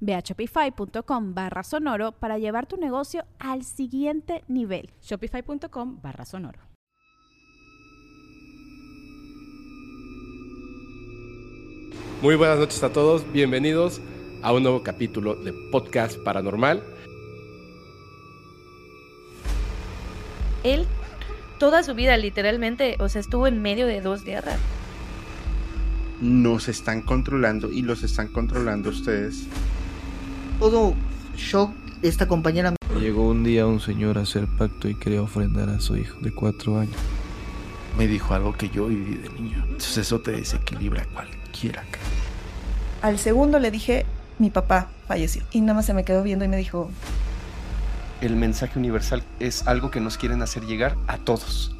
Ve a shopify.com barra sonoro para llevar tu negocio al siguiente nivel. Shopify.com barra sonoro. Muy buenas noches a todos, bienvenidos a un nuevo capítulo de Podcast Paranormal. Él, toda su vida literalmente, o sea, estuvo en medio de dos guerras. Nos están controlando y los están controlando ustedes. Todo shock esta compañera. Llegó un día un señor a hacer pacto y quería ofrendar a su hijo de cuatro años. Me dijo algo que yo viví de niño. Entonces eso te desequilibra cualquiera. Al segundo le dije, mi papá falleció. Y nada más se me quedó viendo y me dijo... El mensaje universal es algo que nos quieren hacer llegar a todos.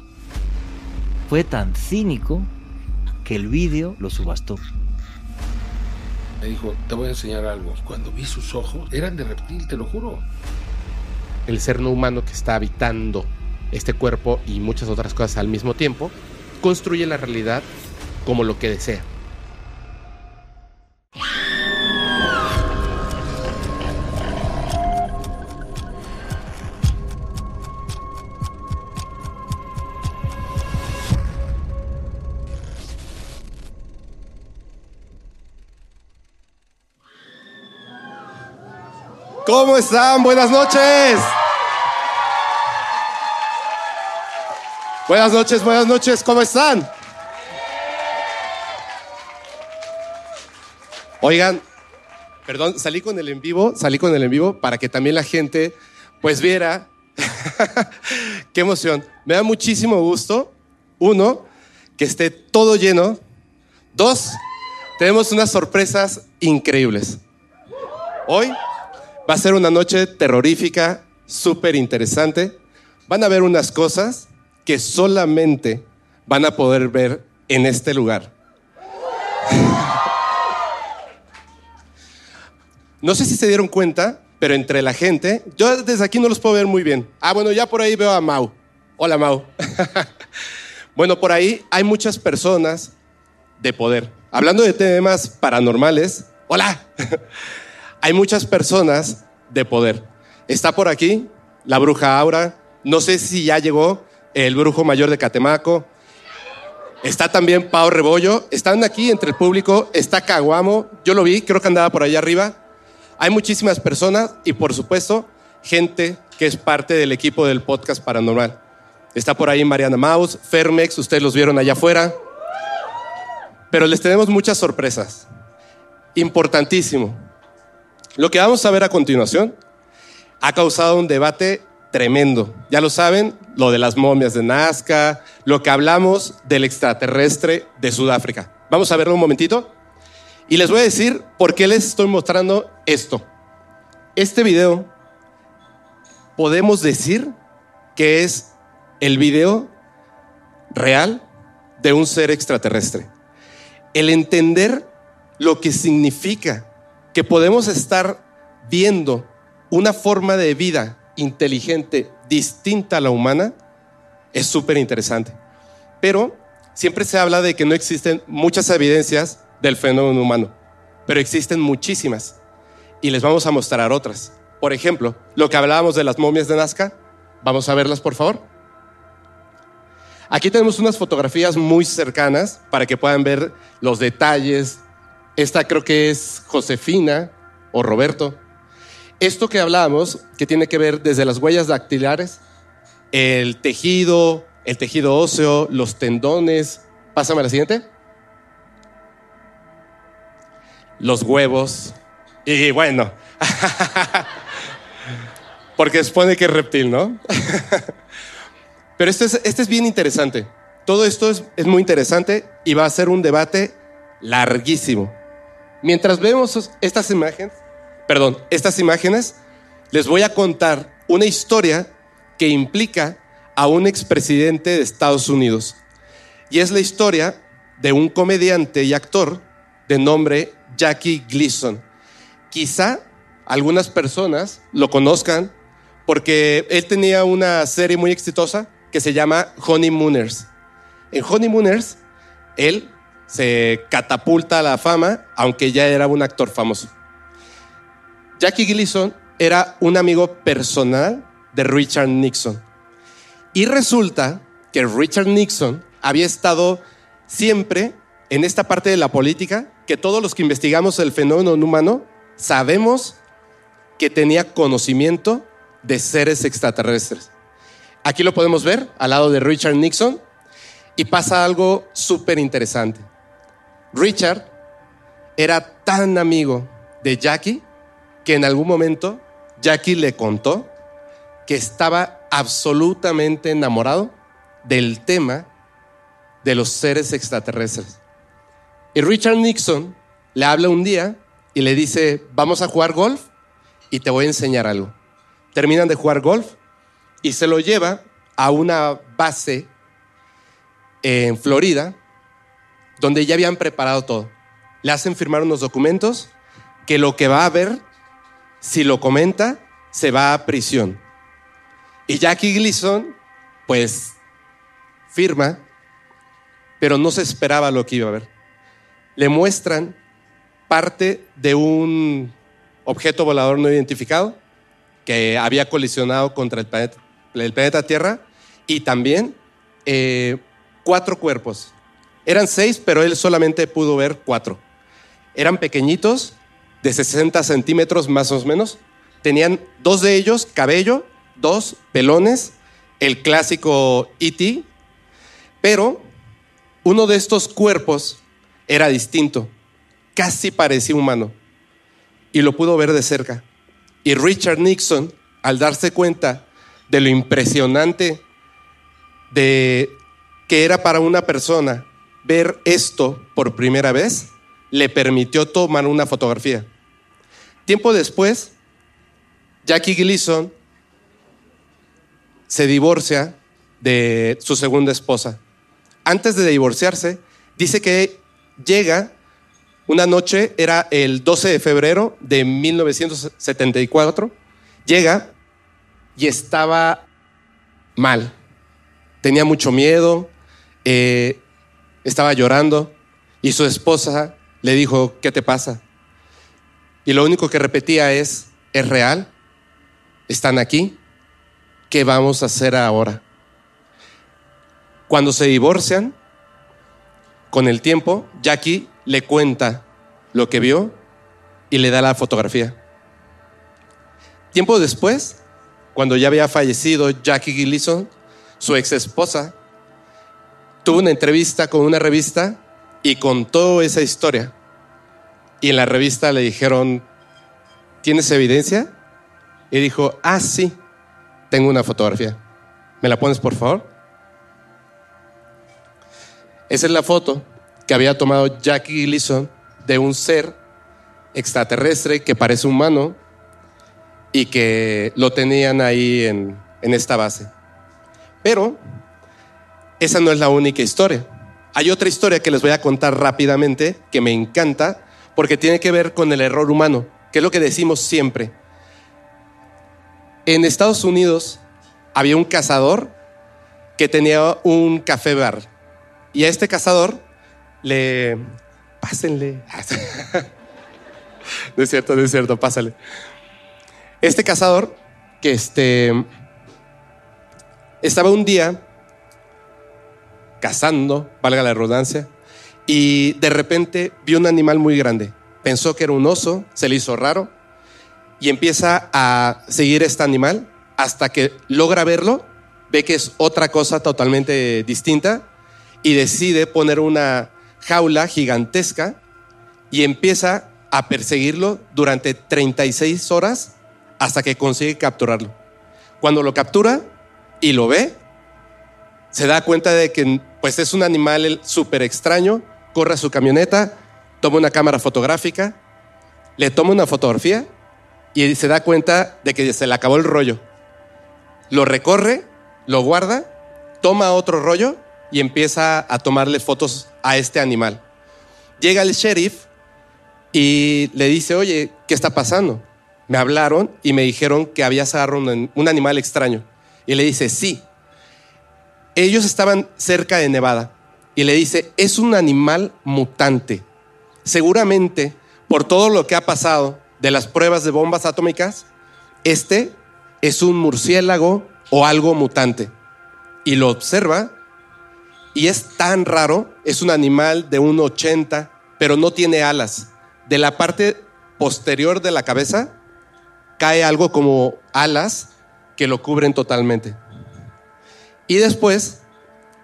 Fue tan cínico que el vídeo lo subastó. Me dijo, te voy a enseñar algo. Cuando vi sus ojos, eran de reptil, te lo juro. El ser no humano que está habitando este cuerpo y muchas otras cosas al mismo tiempo, construye la realidad como lo que desea. ¿Cómo están? Buenas noches. Buenas noches, buenas noches, ¿cómo están? Oigan, perdón, salí con el en vivo, salí con el en vivo para que también la gente pues viera. Qué emoción. Me da muchísimo gusto. Uno, que esté todo lleno. Dos, tenemos unas sorpresas increíbles. Hoy va a ser una noche terrorífica, súper interesante. Van a ver unas cosas que solamente van a poder ver en este lugar. No sé si se dieron cuenta, pero entre la gente, yo desde aquí no los puedo ver muy bien. Ah, bueno, ya por ahí veo a Mau. Hola, Mau. bueno, por ahí hay muchas personas de poder. Hablando de temas paranormales, hola. hay muchas personas de poder. Está por aquí la bruja Aura. No sé si ya llegó el brujo mayor de Catemaco. Está también Pau Rebollo. Están aquí entre el público. Está Caguamo. Yo lo vi, creo que andaba por allá arriba. Hay muchísimas personas y, por supuesto, gente que es parte del equipo del podcast paranormal. Está por ahí Mariana Maus, Fermex, ustedes los vieron allá afuera. Pero les tenemos muchas sorpresas. Importantísimo. Lo que vamos a ver a continuación ha causado un debate tremendo. Ya lo saben, lo de las momias de Nazca, lo que hablamos del extraterrestre de Sudáfrica. Vamos a verlo un momentito. Y les voy a decir por qué les estoy mostrando esto. Este video podemos decir que es el video real de un ser extraterrestre. El entender lo que significa que podemos estar viendo una forma de vida inteligente distinta a la humana es súper interesante. Pero siempre se habla de que no existen muchas evidencias del fenómeno humano, pero existen muchísimas y les vamos a mostrar otras. Por ejemplo, lo que hablábamos de las momias de Nazca, vamos a verlas por favor. Aquí tenemos unas fotografías muy cercanas para que puedan ver los detalles. Esta creo que es Josefina o Roberto. Esto que hablábamos, que tiene que ver desde las huellas dactilares, el tejido, el tejido óseo, los tendones. Pásame a la siguiente. Los huevos. Y bueno, porque supone que es reptil, ¿no? Pero este es, este es bien interesante. Todo esto es, es muy interesante y va a ser un debate larguísimo. Mientras vemos estas imágenes, perdón, estas imágenes, les voy a contar una historia que implica a un expresidente de Estados Unidos. Y es la historia de un comediante y actor de nombre Jackie Gleason. Quizá algunas personas lo conozcan porque él tenía una serie muy exitosa que se llama Honeymooners. En Honeymooners, él se catapulta a la fama, aunque ya era un actor famoso. Jackie Gleason era un amigo personal de Richard Nixon. Y resulta que Richard Nixon había estado siempre en esta parte de la política, que todos los que investigamos el fenómeno humano sabemos que tenía conocimiento de seres extraterrestres. Aquí lo podemos ver al lado de Richard Nixon y pasa algo súper interesante. Richard era tan amigo de Jackie que en algún momento Jackie le contó que estaba absolutamente enamorado del tema de los seres extraterrestres. Y Richard Nixon le habla un día y le dice, vamos a jugar golf y te voy a enseñar algo. Terminan de jugar golf y se lo lleva a una base en Florida donde ya habían preparado todo. Le hacen firmar unos documentos que lo que va a ver, si lo comenta, se va a prisión. Y Jackie Gleason, pues, firma, pero no se esperaba lo que iba a ver. Le muestran parte de un objeto volador no identificado que había colisionado contra el planeta, Tierra y también eh, cuatro cuerpos eran seis, pero él solamente pudo ver cuatro. Eran pequeñitos, de 60 centímetros más o menos. Tenían dos de ellos cabello, dos pelones, el clásico E.T., pero uno de estos cuerpos era distinto, casi parecía humano, y lo pudo ver de cerca. Y Richard Nixon, al darse cuenta de lo impresionante de que era para una persona ver esto por primera vez le permitió tomar una fotografía. Tiempo después, Jackie Gleason se divorcia de su segunda esposa. Antes de divorciarse, dice que llega una noche, era el 12 de febrero de 1974, llega y estaba mal. Tenía mucho miedo, eh, estaba llorando y su esposa le dijo, ¿qué te pasa? Y lo único que repetía es, ¿es real? ¿Están aquí? ¿Qué vamos a hacer ahora? Cuando se divorcian, con el tiempo, Jackie le cuenta lo que vio y le da la fotografía. Tiempo después, cuando ya había fallecido Jackie Gleason, su ex esposa tuvo una entrevista con una revista y contó esa historia. Y en la revista le dijeron, ¿tienes evidencia? Y dijo, ah, sí, tengo una fotografía. ¿Me la pones, por favor? Esa es la foto que había tomado Jackie Gleason de un ser extraterrestre que parece humano y que lo tenían ahí en, en esta base. Pero esa no es la única historia. Hay otra historia que les voy a contar rápidamente que me encanta porque tiene que ver con el error humano, que es lo que decimos siempre. En Estados Unidos había un cazador que tenía un café bar y a este cazador le... Pásenle. no es cierto, no es cierto, pásale. Este cazador que este, estaba un día cazando, valga la redundancia, y de repente vio un animal muy grande. Pensó que era un oso, se le hizo raro y empieza a seguir este animal hasta que logra verlo ve que es otra cosa totalmente distinta y decide poner una jaula gigantesca y empieza a perseguirlo durante 36 horas hasta que consigue capturarlo. Cuando lo captura y lo ve, se da cuenta de que pues es un animal súper extraño, corre a su camioneta, toma una cámara fotográfica, le toma una fotografía y se da cuenta de que se le acabó el rollo. Lo recorre, lo guarda, toma otro rollo y empieza a tomarle fotos a este animal. Llega el sheriff y le dice, oye, ¿qué está pasando? Me hablaron y me dijeron que había agarrado un animal extraño. Y le dice, sí. Ellos estaban cerca de Nevada y le dice, es un animal mutante. Seguramente, por todo lo que ha pasado de las pruebas de bombas atómicas, este es un murciélago o algo mutante. Y lo observa y es tan raro, es un animal de 1,80, pero no tiene alas. De la parte posterior de la cabeza cae algo como alas que lo cubren totalmente. Y después,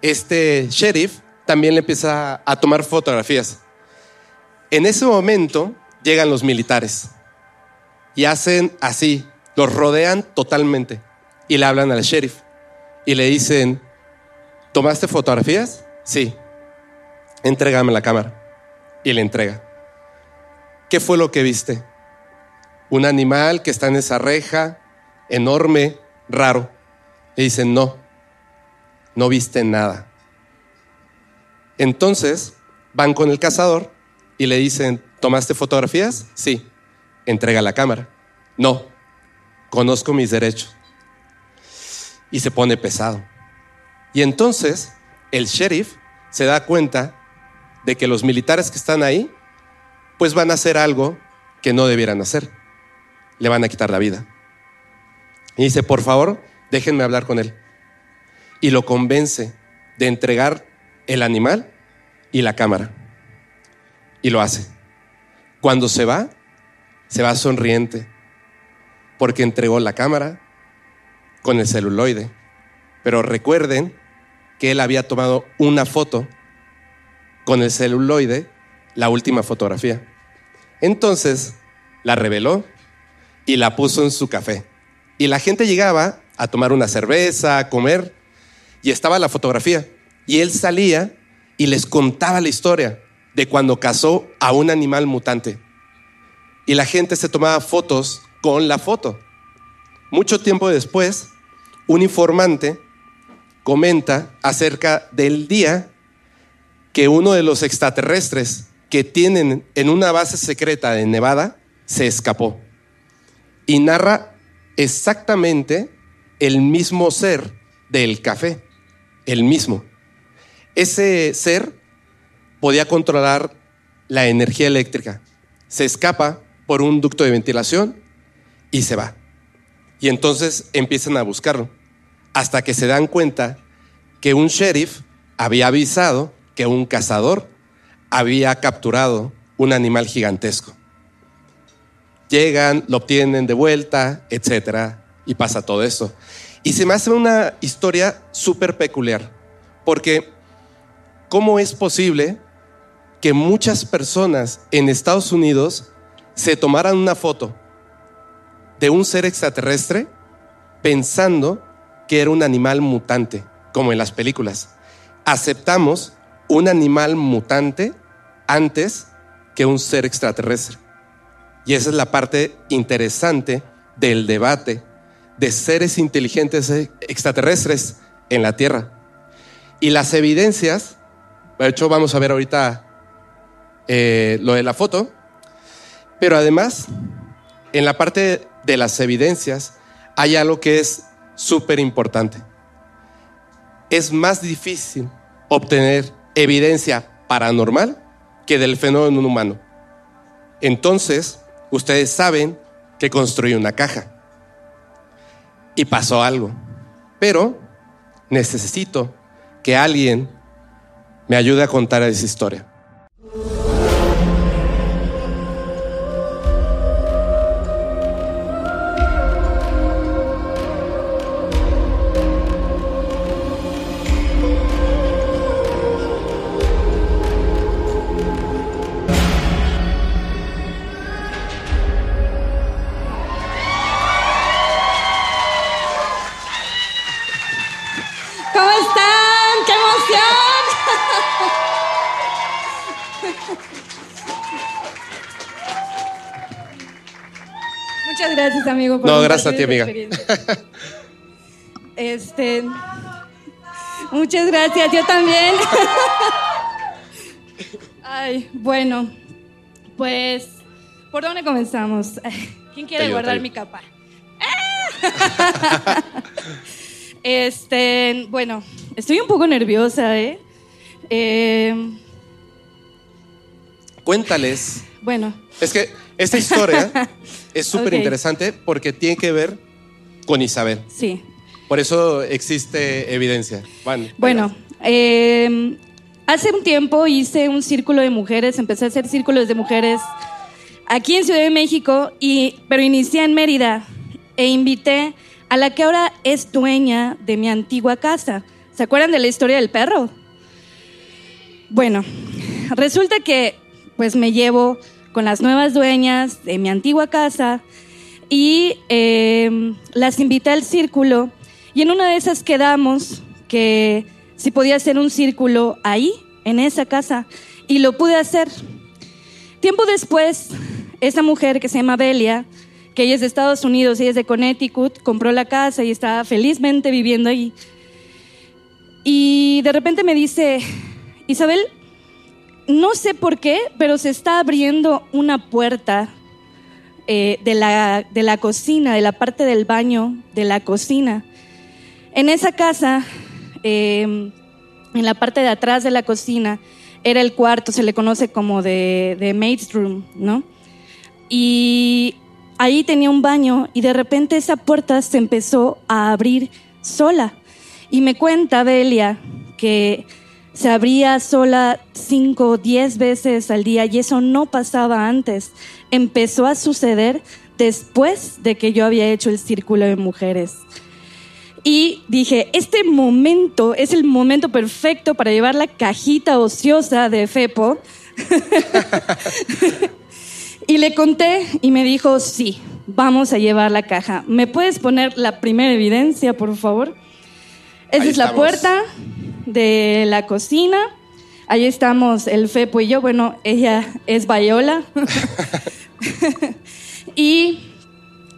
este sheriff también le empieza a tomar fotografías. En ese momento llegan los militares y hacen así, los rodean totalmente y le hablan al sheriff y le dicen, ¿tomaste fotografías? Sí, entrégame la cámara. Y le entrega. ¿Qué fue lo que viste? Un animal que está en esa reja, enorme, raro. Le dicen, no, no viste nada. Entonces van con el cazador y le dicen, ¿tomaste fotografías? Sí, entrega la cámara. No, conozco mis derechos. Y se pone pesado. Y entonces el sheriff se da cuenta de que los militares que están ahí, pues van a hacer algo que no debieran hacer. Le van a quitar la vida. Y dice, por favor, déjenme hablar con él. Y lo convence de entregar el animal y la cámara. Y lo hace. Cuando se va, se va sonriente, porque entregó la cámara con el celuloide. Pero recuerden que él había tomado una foto con el celuloide, la última fotografía. Entonces la reveló y la puso en su café. Y la gente llegaba a tomar una cerveza, a comer, y estaba la fotografía. Y él salía y les contaba la historia de cuando cazó a un animal mutante. Y la gente se tomaba fotos con la foto. Mucho tiempo después, un informante comenta acerca del día que uno de los extraterrestres que tienen en una base secreta de Nevada se escapó y narra exactamente el mismo ser del café, el mismo. Ese ser podía controlar la energía eléctrica. Se escapa por un ducto de ventilación y se va. Y entonces empiezan a buscarlo hasta que se dan cuenta que un sheriff había avisado que un cazador había capturado un animal gigantesco. Llegan, lo obtienen de vuelta, etcétera, y pasa todo eso. Y se me hace una historia súper peculiar, porque ¿cómo es posible que muchas personas en Estados Unidos se tomaran una foto de un ser extraterrestre pensando que era un animal mutante, como en las películas? Aceptamos un animal mutante antes que un ser extraterrestre. Y esa es la parte interesante del debate de seres inteligentes extraterrestres en la Tierra. Y las evidencias, de hecho vamos a ver ahorita eh, lo de la foto, pero además, en la parte de las evidencias hay algo que es súper importante. Es más difícil obtener evidencia paranormal que del fenómeno humano. Entonces, ustedes saben que construí una caja y pasó algo, pero necesito que alguien me ayude a contar esa historia. Amigo. por No, gracias a ti, amiga. Este. Muchas gracias, yo también. Ay, bueno. Pues, ¿por dónde comenzamos? ¿Quién quiere ayudo, guardar mi capa? ¡Ah! Este, bueno, estoy un poco nerviosa, ¿eh? Eh, Cuéntales. bueno, Es que esta historia es súper interesante porque tiene que ver con Isabel. sí. Por eso existe evidencia. Van. Bueno, eh, hace un tiempo hice un círculo de mujeres, empecé a hacer círculos de mujeres aquí en Ciudad de México, y, pero inicié en Mérida e invité a la que ahora es dueña de mi antigua casa. ¿Se acuerdan de la historia del perro? Bueno, resulta que pues me llevo con las nuevas dueñas de mi antigua casa y eh, las invité al círculo y en una de esas quedamos que si podía hacer un círculo ahí, en esa casa, y lo pude hacer. Tiempo después, esa mujer que se llama Belia, que ella es de Estados Unidos, ella es de Connecticut, compró la casa y estaba felizmente viviendo ahí. Y de repente me dice, Isabel, no sé por qué, pero se está abriendo una puerta eh, de, la, de la cocina, de la parte del baño de la cocina. En esa casa, eh, en la parte de atrás de la cocina, era el cuarto, se le conoce como de, de maid's room, ¿no? Y ahí tenía un baño y de repente esa puerta se empezó a abrir sola. Y me cuenta Belia que se abría sola cinco o diez veces al día y eso no pasaba antes. Empezó a suceder después de que yo había hecho el círculo de mujeres. Y dije, este momento es el momento perfecto para llevar la cajita ociosa de Fepo. y le conté y me dijo, sí, vamos a llevar la caja. ¿Me puedes poner la primera evidencia, por favor? Esa Ahí es la estamos. puerta de la cocina. Ahí estamos el Fepo y yo. Bueno, ella es Bayola. y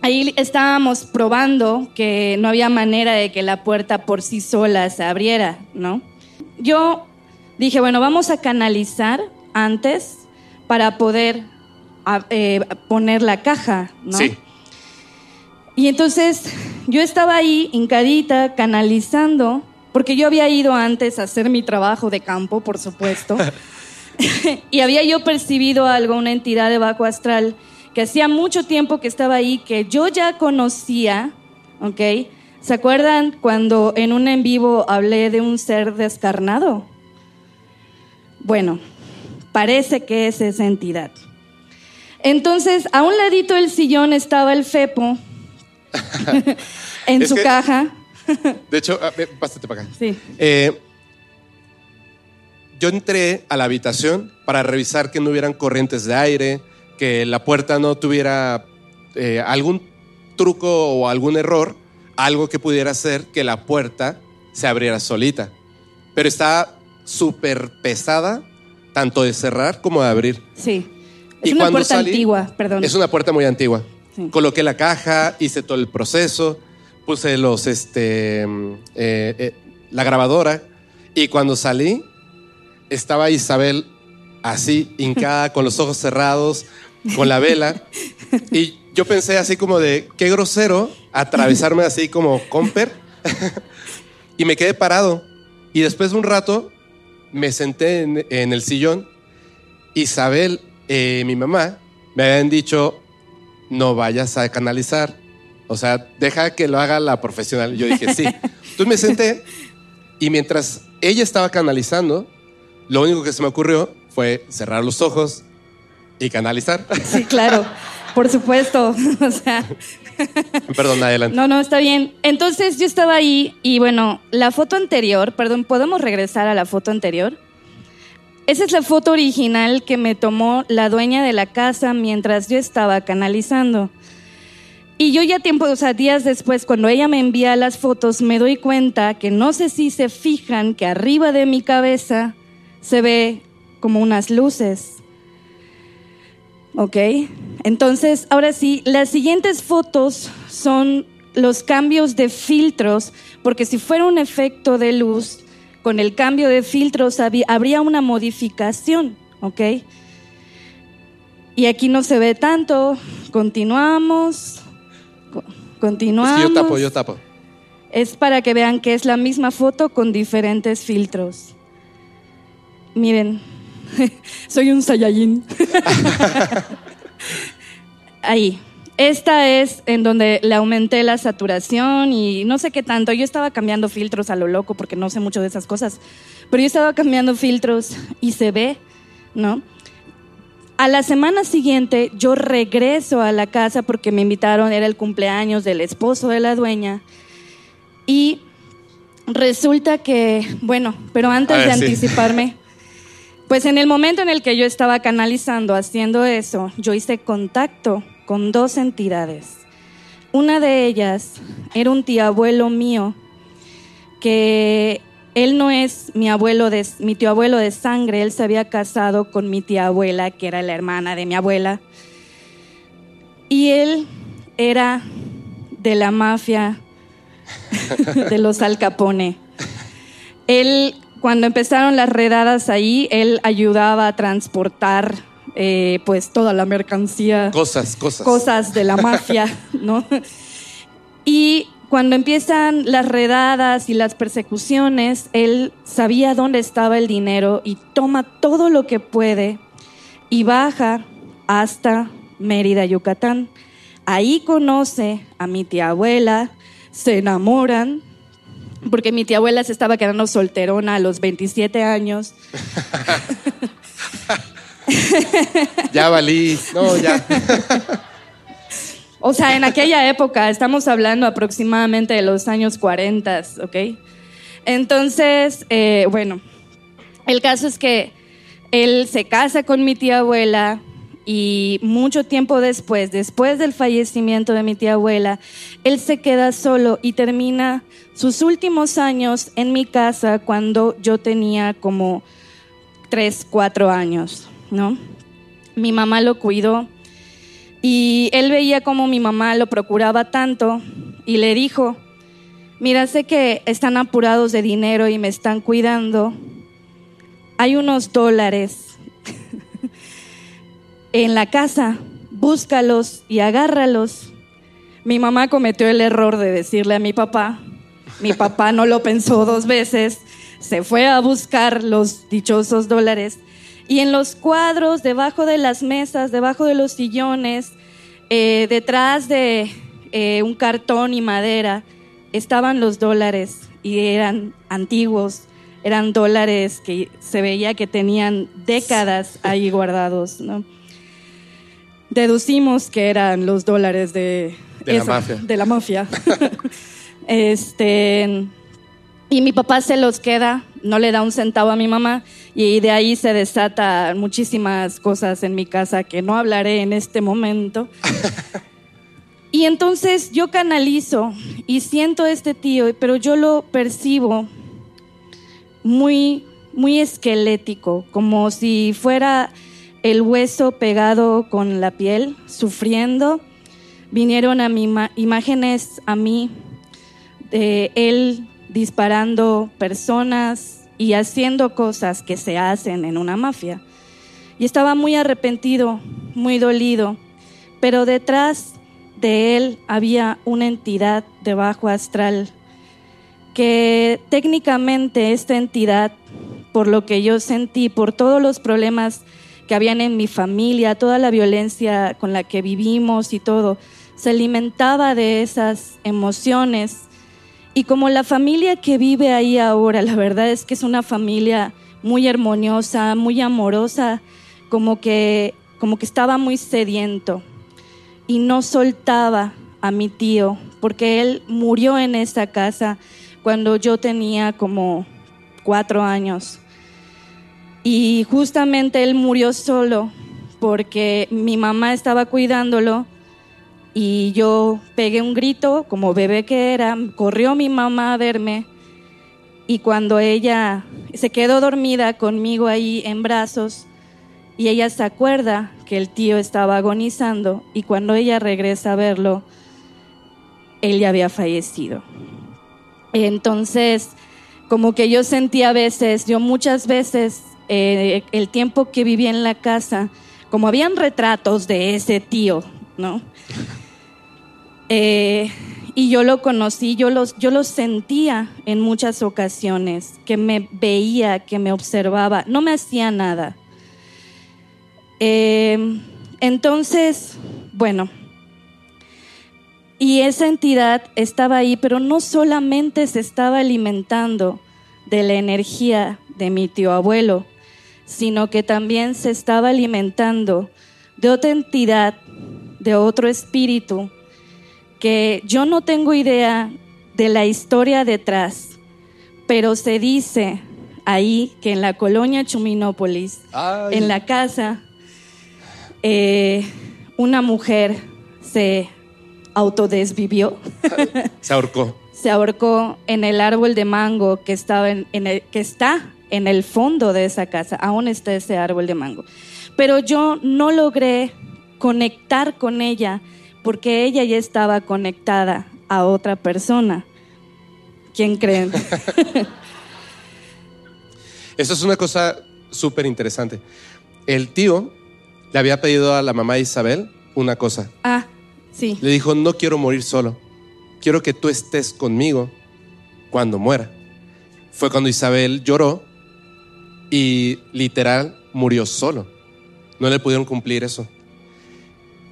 ahí estábamos probando que no había manera de que la puerta por sí sola se abriera, ¿no? Yo dije, bueno, vamos a canalizar antes para poder eh, poner la caja, ¿no? Sí. Y entonces yo estaba ahí hincadita, canalizando, porque yo había ido antes a hacer mi trabajo de campo, por supuesto, y había yo percibido algo, una entidad de bajo astral, que hacía mucho tiempo que estaba ahí, que yo ya conocía, ¿ok? ¿Se acuerdan cuando en un en vivo hablé de un ser descarnado? Bueno, parece que es esa entidad. Entonces, a un ladito del sillón estaba el Fepo en Es su que- caja. De hecho, a ver, pásate para acá. Sí. Eh, yo entré a la habitación para revisar que no hubieran corrientes de aire, que la puerta no tuviera eh, algún truco o algún error, algo que pudiera hacer que la puerta se abriera solita. Pero está súper pesada, tanto de cerrar como de abrir. Sí. Es Y una puerta salí- antigua, perdón. Es una puerta muy antigua. Sí. Coloqué la caja, hice todo el proceso, puse los, este, mm, eh, eh, la grabadora y cuando salí estaba Isabel así, hincada, con los ojos cerrados, con la vela. Y yo pensé así como de, qué grosero atravesarme así como comper y me quedé parado. Y después de un rato me senté en, el sillón. Isabel, eh, mi mamá, me habían dicho, no vayas a canalizar. O sea, deja que lo haga la profesional. Yo dije, sí. Entonces me senté y mientras ella estaba canalizando, lo único que se me ocurrió fue cerrar los ojos y canalizar. Sí, claro, por supuesto. O sea, Perdón, adelante. no, no, está bien. Entonces yo estaba ahí y bueno, la foto anterior, perdón, ¿podemos regresar a la foto anterior? Esa es la foto original que me tomó la dueña de la casa mientras yo estaba canalizando. Y yo ya tiempo, o sea, días después, cuando ella me envía las fotos, me doy cuenta que no sé si se fijan que arriba de mi cabeza se ve como unas luces. ¿Ok? Entonces, ahora sí, las siguientes fotos son los cambios de filtros, porque si fuera un efecto de luz, con el cambio de filtros habría una modificación, ¿ok? Y aquí no se ve tanto, continuamos, co- Es continuamos. que yo tapo, yo tapo. Es para que vean que es la misma foto con diferentes filtros. Miren, soy un Saiyajin. Ahí. Esta es en donde le aumenté la saturación y no sé qué tanto. Yo estaba cambiando filtros a lo loco porque no sé mucho de esas cosas. Pero yo estaba cambiando filtros y se ve, ¿no? A la semana siguiente yo regreso a la casa porque me invitaron, era el cumpleaños del esposo de la dueña. Y resulta que, bueno, pero antes A ver, de sí. anticiparme, pues en el momento en el que yo estaba canalizando, haciendo eso, yo hice contacto con dos entidades. Una de ellas era un tío abuelo mío, que él no es mi abuelo de, mi tío abuelo de sangre, él se había casado con mi tía abuela, que era la hermana de mi abuela. Y él era de la mafia de los Al Capone. Él, cuando empezaron las redadas ahí, él ayudaba a transportar eh, pues toda la mercancía, Cosas, cosas. cosas de la mafia, ¿no? Y cuando empiezan las redadas y las persecuciones, él sabía dónde estaba el dinero y toma todo lo que puede y baja hasta Mérida, Yucatán. Ahí conoce a mi tía abuela, se enamoran, porque mi tía abuela se estaba quedando solterona a los 27 años. Ya valí. No, ya. O sea, en aquella época, estamos hablando aproximadamente de los años 40, ¿ok? Entonces, eh, bueno, el caso es que él se casa con mi tía abuela y mucho tiempo después, después del fallecimiento de mi tía abuela, él se queda solo y termina sus últimos años en mi casa cuando yo tenía como tres, cuatro años, ¿no? Mi mamá lo cuidó y él veía como mi mamá lo procuraba tanto y le dijo, mira, sé que están apurados de dinero y me están cuidando. Hay unos dólares en la casa, búscalos y agárralos. Mi mamá cometió el error de decirle a mi papá. Mi papá no lo pensó dos veces, se fue a buscar los dichosos dólares y en los cuadros, debajo de las mesas, debajo de los sillones, eh, detrás de eh, un cartón y madera, estaban los dólares y eran antiguos, eran dólares que se veía que tenían décadas ahí guardados, ¿no? Deducimos que eran los dólares de, De la mafia. de la mafia. este, y mi papá se los queda, no le da un centavo a mi mamá y de ahí se desata muchísimas cosas en mi casa que no hablaré en este momento. y entonces yo canalizo y siento a este tío, pero yo lo percibo muy, muy esquelético, como si fuera el hueso pegado con la piel, sufriendo. Vinieron a mi imágenes a mí de él disparando personas y haciendo cosas que se hacen en una mafia. Y estaba muy arrepentido, muy dolido, pero detrás de él había una entidad de bajo astral que técnicamente esta entidad, por lo que yo sentí, por todos los problemas que habían en mi familia, toda la violencia con la que vivimos y todo, se alimentaba de esas emociones. Y como la familia que vive ahí ahora, la verdad es que es una familia muy armoniosa, muy amorosa, como que, como que estaba muy sediento y no soltaba a mi tío, porque él murió en esa casa cuando yo tenía como cuatro años. Y justamente él murió solo porque mi mamá estaba cuidándolo y yo pegué un grito como bebé que era, corrió mi mamá a verme y cuando ella se quedó dormida conmigo ahí en brazos y ella se acuerda que el tío estaba agonizando y cuando ella regresa a verlo, él ya había fallecido. Entonces, como que yo sentía a veces, yo muchas veces, eh, el tiempo que vivía en la casa, como habían retratos de ese tío, ¿no? Eh, y yo lo conocí, yo los, yo lo sentía en muchas ocasiones, que me veía, que me observaba, no me hacía nada. Eh, entonces, bueno, y esa entidad estaba ahí, pero no solamente se estaba alimentando de la energía de mi tío abuelo, sino que también se estaba alimentando de otra entidad, de otro espíritu, que yo no tengo idea de la historia detrás, pero se dice ahí que en la colonia Chuminópolis, en la casa, eh, una mujer se autodesvivió. Se ahorcó. se ahorcó en el árbol de mango que, estaba en, en el, que está en el fondo de esa casa. Aún está ese árbol de mango. Pero yo no logré conectar con ella porque ella ya estaba conectada a otra persona. ¿Quién creen? Eso es una cosa súper interesante. El tío le había pedido a la mamá de Isabel una cosa. ah, sí. Le dijo, no quiero morir solo. Quiero que tú estés conmigo cuando muera. Fue cuando Isabel lloró y literal murió solo. No le pudieron cumplir eso.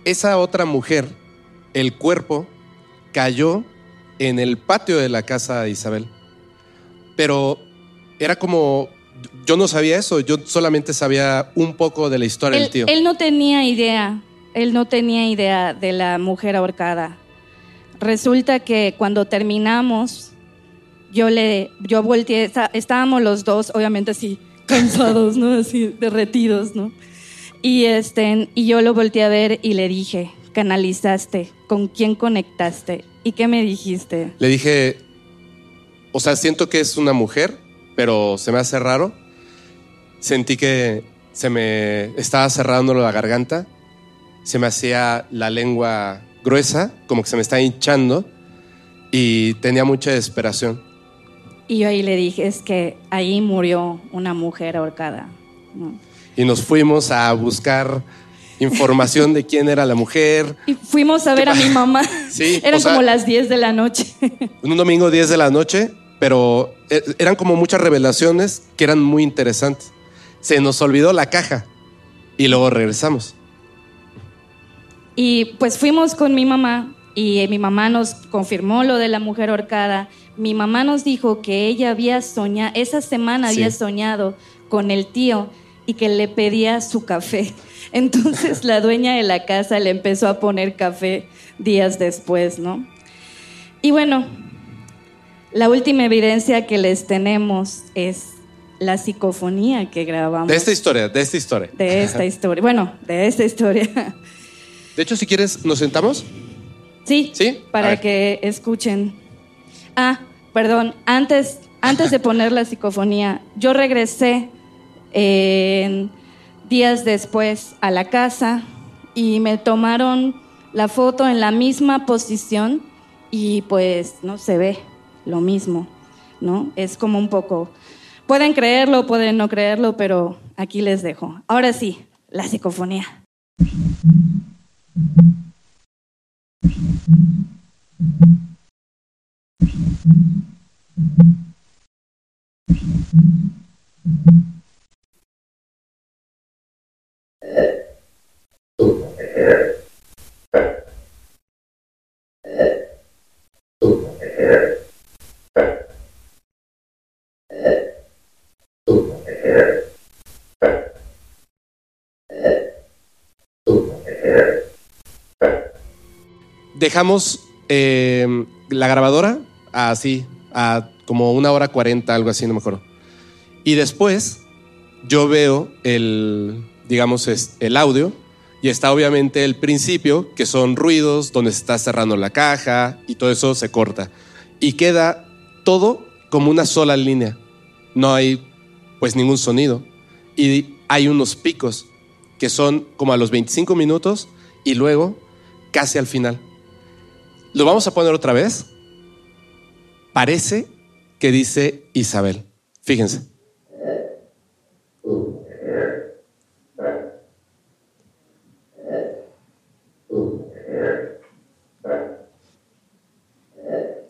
Esa otra mujer, el cuerpo cayó en el patio de la casa de Isabel. Pero era como, yo no sabía eso, yo solamente sabía un poco de la historia Él, del tío. él no tenía idea, él no tenía idea de la mujer ahorcada. Resulta que cuando terminamos, yo le, yo volteé, está- estábamos los dos, obviamente así, cansados, ¿no? Así, derretidos, ¿no? Y, este, y yo lo volteé a ver y le dije, canalizaste, ¿con quién conectaste? ¿Y qué me dijiste? Le dije, o sea, siento que es una mujer, pero se me hace raro. Sentí que se me estaba cerrando la garganta, se me hacía la lengua gruesa, como que se me estaba hinchando y tenía mucha desesperación. Y yo ahí le dije, es que ahí murió una mujer ahorcada. ¿no? Y nos fuimos a buscar información de quién era la mujer. Y fuimos a ver a mi mamá. Sí, Eran o sea- como las 10 de la noche. Un domingo 10 de la noche, pero eh, eran como muchas revelaciones que eran muy interesantes. Se nos olvidó la caja y luego regresamos. Y pues fuimos con mi mamá y eh, mi mamá nos confirmó lo de la mujer ahorcada. Mi mamá nos dijo que ella había soñado, esa semana Sí. había soñado con el tío y que le pedía su café. Entonces la dueña de la casa le empezó a poner café días después, ¿no? Y bueno, la última evidencia que les tenemos es la psicofonía que grabamos De esta historia, de esta historia. de esta historia. Bueno, de esta historia. De hecho, si quieres, ¿nos sentamos? Sí, ¿Sí? Para que escuchen. Ah, perdón, antes, antes de poner la psicofonía, yo regresé eh, días después a la casa y me tomaron la foto en la misma posición y pues no se ve lo mismo, ¿no? Es como un poco, pueden creerlo, pueden no creerlo, pero aquí les dejo. Ahora sí, la psicofonía. Dejamos eh, la grabadora así, a como una hora cuarenta, algo así, no me acuerdo. Y después yo veo el, digamos, es- el audio y está obviamente el principio, que son ruidos, donde se está cerrando la caja y todo eso se corta. Y queda todo como una sola línea. No hay pues ningún sonido. Y hay unos picos que son como a los 25 minutos y luego casi al final. Lo vamos a poner otra vez. Parece que dice Isabel. Fíjense.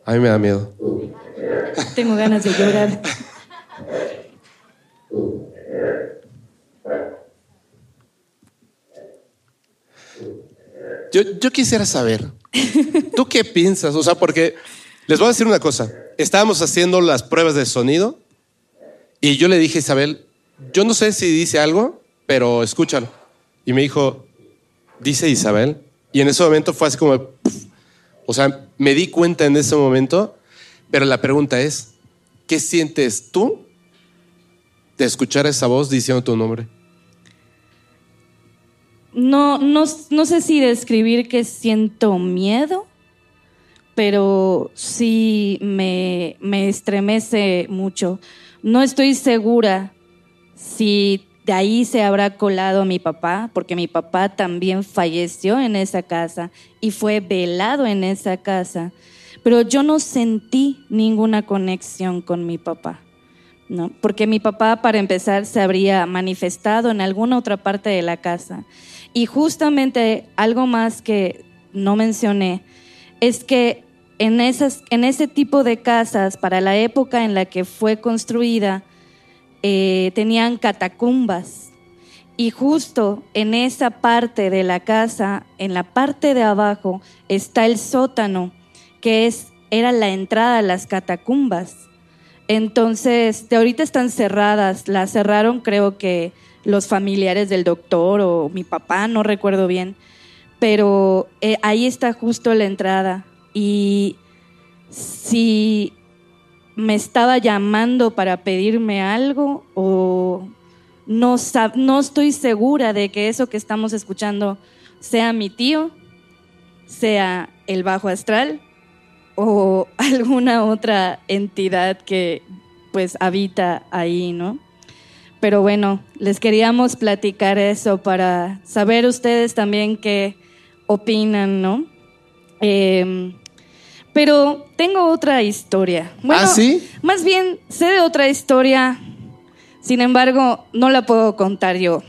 A mí me da miedo. Tengo ganas de llorar. Yo, yo quisiera saber, ¿tú qué piensas? O sea, porque les voy a decir una cosa. Estábamos haciendo las pruebas de sonido y yo le dije a Isabel, yo no sé si dice algo, pero escúchalo. Y me dijo, dice Isabel. Y en ese momento fue así como. O sea, me di cuenta en ese momento, pero la pregunta es, ¿qué sientes tú de escuchar esa voz diciendo tu nombre? No, no, no sé si describir que siento miedo, pero sí me, me estremece mucho. No estoy segura si de ahí se habrá colado mi papá, porque mi papá también falleció en esa casa y fue velado en esa casa, pero yo no sentí ninguna conexión con mi papá. ¿no? Porque mi papá, para empezar, se habría manifestado en alguna otra parte de la casa. Y justamente algo más que no mencioné es que en, esas, en ese tipo de casas, para la época en la que fue construida, eh, tenían catacumbas. Y justo en esa parte de la casa, en la parte de abajo, está el sótano, que es, era la entrada a las catacumbas. Entonces, de ahorita están cerradas, las cerraron creo que los familiares del doctor o mi papá, no recuerdo bien, pero eh, ahí está justo la entrada. Y si me estaba llamando para pedirme algo o no, no estoy segura de que eso que estamos escuchando sea mi tío, sea el bajo astral o alguna otra entidad que pues habita ahí, ¿no? Pero bueno, les queríamos platicar eso para saber ustedes también qué opinan, ¿no? Eh, pero tengo otra historia. Bueno, ¿Ah, sí? Más bien, sé de otra historia, sin embargo, no la puedo contar yo.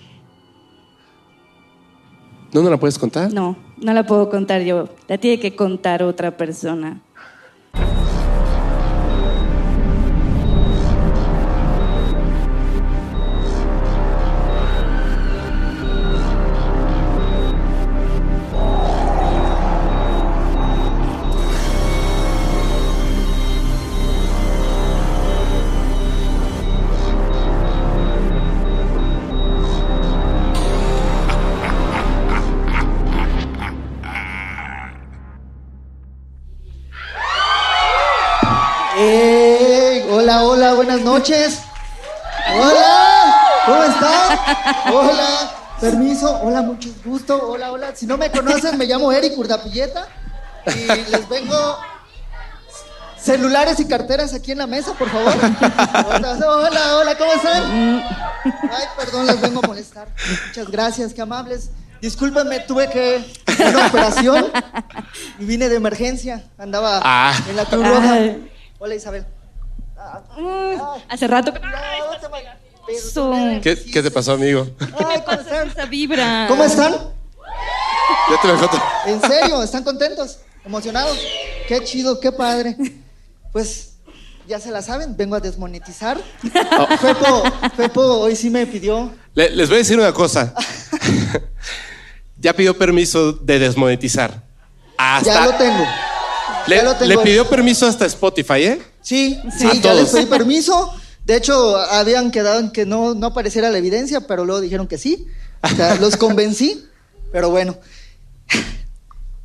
¿No nos la puedes contar? No, no la puedo contar yo. La tiene que contar otra persona. Noches. Hola, ¿cómo están? Hola, permiso, hola, mucho gusto. Hola, hola. Si no me conocen, me llamo Eric Urdapilleta y les vengo celulares y carteras aquí en la mesa, por favor. Hola, hola, hola, ¿cómo están? Ay, perdón, les vengo a molestar. Muchas gracias, qué amables. Discúlpenme, tuve que hacer una operación y vine de emergencia. Andaba Ah. en la Cruz Roja. Hola, Isabel. Hace rato que... ¿Qué, qué te pasó, amigo? Ay, ¿cómo están? Esa vibra. ¿Cómo están? Ya te. ¿En serio? ¿Están contentos? ¿Emocionados? Qué chido, qué padre. Pues ya se la saben, vengo a desmonetizar. Fepo, Fepo hoy sí me pidió. Le- les voy a decir una cosa. ya pidió permiso de desmonetizar. Hasta, Ya lo tengo. le, ya lo tengo. le pidió permiso hasta Spotify, ¿eh? Sí, sí, ya todos. les pedí permiso. De hecho, habían quedado en que no, no apareciera la evidencia, pero luego dijeron que sí. O sea, los convencí, pero bueno.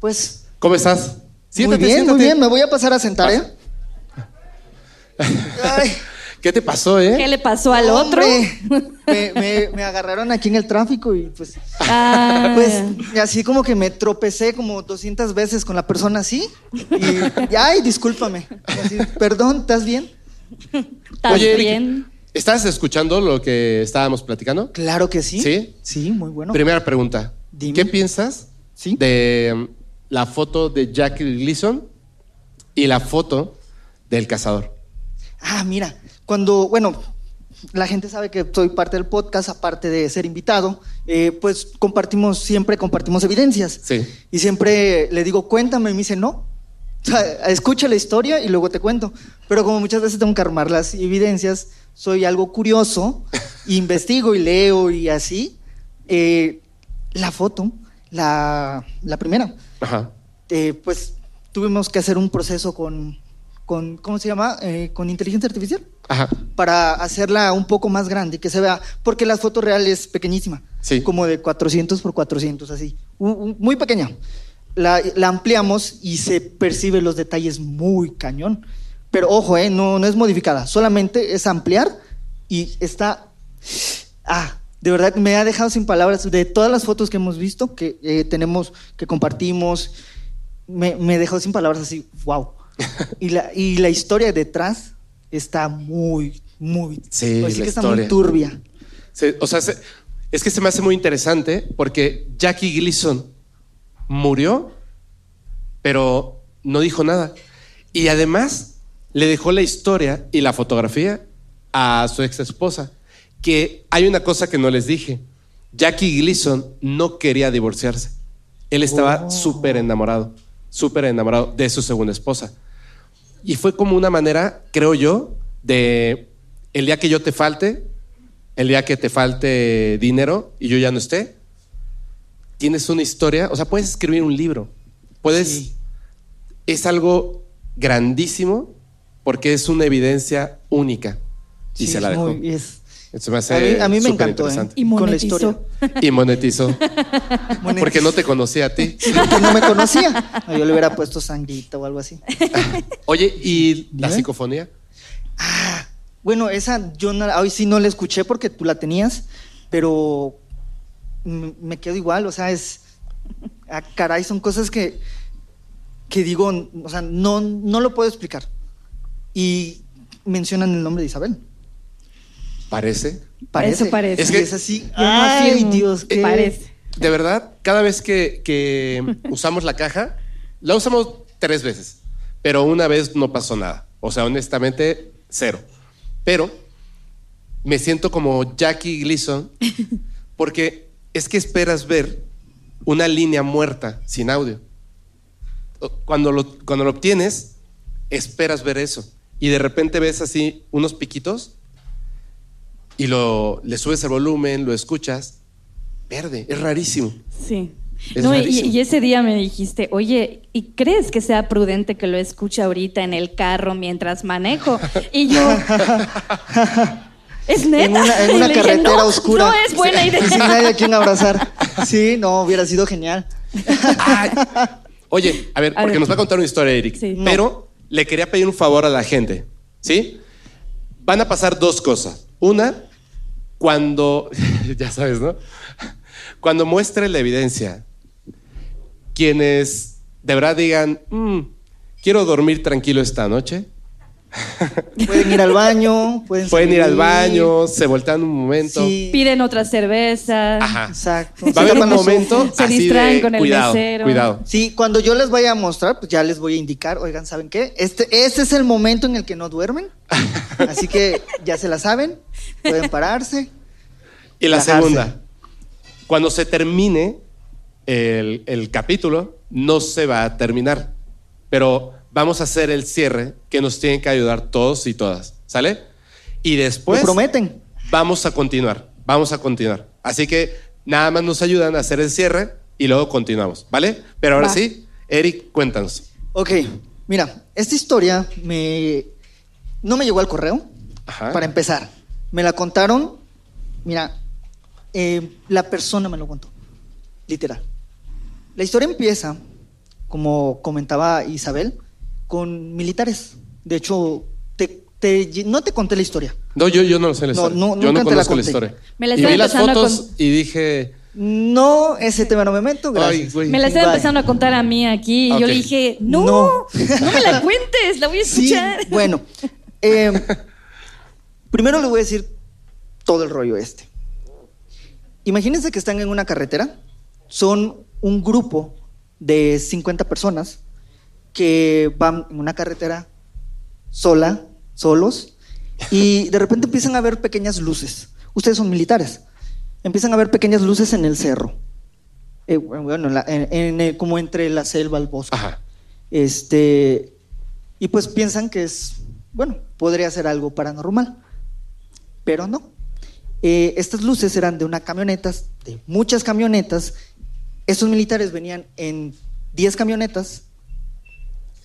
Pues ¿Cómo estás? muy Siéntate, bien, siéntate. muy bien. Me voy a pasar a sentar, ¿eh? Ay, ¿Qué te pasó, eh? ¿Qué le pasó al otro? me, me- me agarraron aquí en el tráfico y pues, Ah. pues y así como que me tropecé como 200 veces con la persona así. Y, y, ay, discúlpame. Así, Perdón, ¿estás bien? Oye, También. Eric, ¿estás escuchando lo que estábamos platicando? Claro que sí. ¿Sí? Sí, muy bueno. Primera pregunta. Dime. ¿Qué piensas Sí. de um, la foto de Jackie Gleason y la foto del cazador? Ah, mira, cuando, bueno, la gente sabe que soy parte del podcast, aparte de ser invitado, eh, pues compartimos, siempre compartimos evidencias. Sí. Y siempre le digo, cuéntame, y me dice, no. O sea, escucha la historia y luego te cuento. Pero como muchas veces tengo que armar las evidencias, soy algo curioso, investigo y leo y así. eh, la foto, la, la primera, Ajá. eh, pues tuvimos que hacer un proceso con, con ¿cómo se llama? Eh, con inteligencia artificial Ajá. para hacerla un poco más grande, que se vea, porque la foto real es pequeñísima, Sí. como de 400 por 400, así, muy pequeña. La, la ampliamos y se percibe los detalles muy cañón. Pero ojo, eh, no, no es modificada, solamente es ampliar y está... Ah, de verdad me ha dejado sin palabras de todas las fotos que hemos visto, que eh, tenemos, que compartimos, me, me dejó sin palabras así, wow. Y, la, y la historia detrás está muy, muy... Sí, la que está historia. muy turbia. Se- o sea, se- es que se me hace muy interesante porque Jackie Gleason murió, pero no dijo nada. Y además le dejó la historia y la fotografía a su ex esposa. Que hay una cosa que no les dije. Jackie Gleason no quería divorciarse. Él estaba Oh. súper enamorado, súper enamorado de su segunda esposa. Y fue como una manera, creo yo, de el día que yo te falte, el día que te falte dinero y yo ya no esté, tienes una historia, o sea, puedes escribir un libro. Puedes. Es algo grandísimo porque es una evidencia única. Y se la dejó. muy- es- Se me hace a mí, a mí me súper encantó, ¿eh? interesante. Y con la monetizó. historia. Y monetizó. porque no te conocía a ti. Porque no me conocía. Yo le hubiera puesto sangrita o algo así. Oye, ¿y la Dime. psicofonía? Bueno, esa yo no, hoy sí no la escuché porque tú la tenías, pero m- me quedo igual, o sea, es... ah, caray, son cosas que, que digo, o sea, no, no lo puedo explicar. Y mencionan el nombre de Isabel. Parece. Parece. Eso parece. Es que- es así. Ay. Dios, qué... Parece. De verdad, cada vez que, que usamos la caja, la usamos tres veces, pero una vez no pasó nada. O sea, honestamente, cero. Pero me siento como Jackie Gleason porque es que esperas ver una línea muerta sin audio. Cuando lo, cuando lo obtienes, esperas ver eso. Y de repente ves así unos piquitos y lo, le subes el volumen, lo escuchas, verde, es rarísimo. Sí. Es No, y, rarísimo. y ese día me dijiste, oye, ¿y crees que sea prudente que lo escuche ahorita en el carro mientras manejo? Y yo, ¿es neta? En una, en Y una le dije, carretera "No, oscura. No es buena Y idea. sin nadie a quien abrazar. Sí, no, hubiera sido genial. Oye, a ver, A porque ver. nos va a contar una historia, Eric. Sí. No. Pero le quería pedir un favor a la gente, ¿sí? Van a pasar dos cosas. Una, cuando, ya sabes, ¿no? Cuando muestre la evidencia, quienes de verdad digan, "Mm, quiero dormir tranquilo esta noche, Pueden ir al baño, pueden, pueden ir al baño, se voltean un momento. Sí, Piden otra cerveza. Ajá. exacto. Va a haber un momento Se así distraen de, con el cuidado, mesero. cuidado. Sí, cuando yo les vaya a mostrar, pues ya les voy a indicar, oigan, ¿saben qué? Este, este es el momento en el que no duermen. Así que ya se la saben, pueden pararse. Y la Relajarse. segunda, cuando se termine el, el capítulo, no se va a terminar, pero vamos a hacer el cierre que nos tienen que ayudar todos y todas, ¿sale? Y después ¿Lo prometen? vamos a continuar, vamos a continuar. Así que nada más nos ayudan a hacer el cierre y luego continuamos, ¿vale? Pero ahora Va. sí, Eric, cuéntanos. Ok, mira, esta historia me no me llegó al correo, Ajá. para empezar. Me la contaron, mira, eh, la persona me lo contó, literal. La historia empieza, como comentaba Isabel, con militares. De hecho, te- te- no te conté la historia. No, yo, yo no lo sé la No, historia. no, yo nunca no te la conozco la, conté. historia. Me la y vi las empezando a fotos con- y dije, No, ese tema no me meto, gracias. Ay. Me la estaba empezando a contar a mí aquí y Ok. yo le dije, no, No. no, me la cuentes, la voy a Sí, escuchar. bueno, Eh, primero les voy a decir todo el rollo este. Imagínense que están en una carretera. Son un grupo de 50 personas que van en una carretera sola, solos, y de repente empiezan a ver pequeñas luces. Ustedes son militares. Empiezan a ver pequeñas luces en el cerro. Eh, bueno, en la- en- en como entre la selva, el bosque. Este, y pues piensan que es, bueno, podría ser algo paranormal, pero no. Eh, estas luces eran de una camioneta, de muchas camionetas. Estos militares venían en 10 camionetas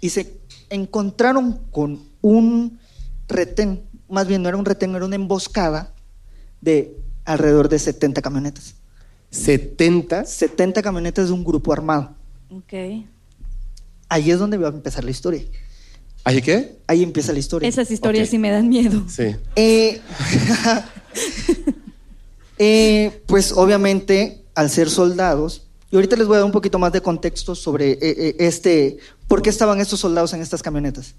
y se encontraron con un retén, más bien no era un retén, era una emboscada de alrededor de 70 camionetas. ¿70? 70 camionetas de un grupo armado. Ok. Ahí es donde va a empezar la historia. ¿Ahí qué? Ahí empieza la historia. Esas historias sí me dan miedo. Sí. Eh, eh, pues obviamente, al ser soldados, y ahorita les voy a dar un poquito más de contexto sobre eh, eh, este, por qué estaban estos soldados en estas camionetas.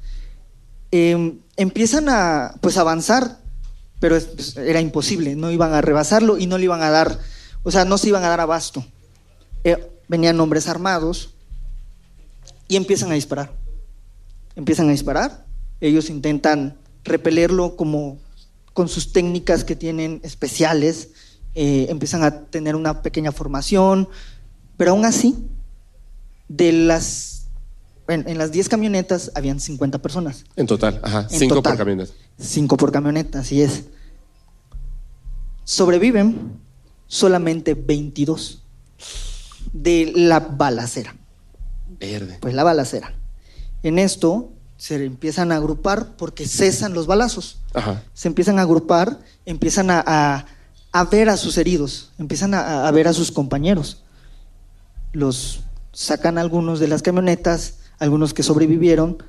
Eh, empiezan a pues avanzar, pero es- pues, era imposible, no iban a rebasarlo y no le iban a dar, o sea, no se iban a dar abasto. Eh, venían hombres armados y empiezan a disparar. Empiezan a disparar, ellos intentan repelerlo como con sus técnicas que tienen especiales, eh, empiezan a tener una pequeña formación, pero aún así, de las, en, en las 10 camionetas habían 50 personas. En total, ajá. En cinco total. por camioneta. Cinco por camioneta, así es. Sobreviven solamente 22 de la balacera. Verde. Pues la balacera. En esto se empiezan a agrupar porque cesan los balazos. Ajá. Se empiezan a agrupar, empiezan a, a- a ver a sus heridos, empiezan a, a ver a sus compañeros. Los sacan algunos de las camionetas, algunos que sobrevivieron,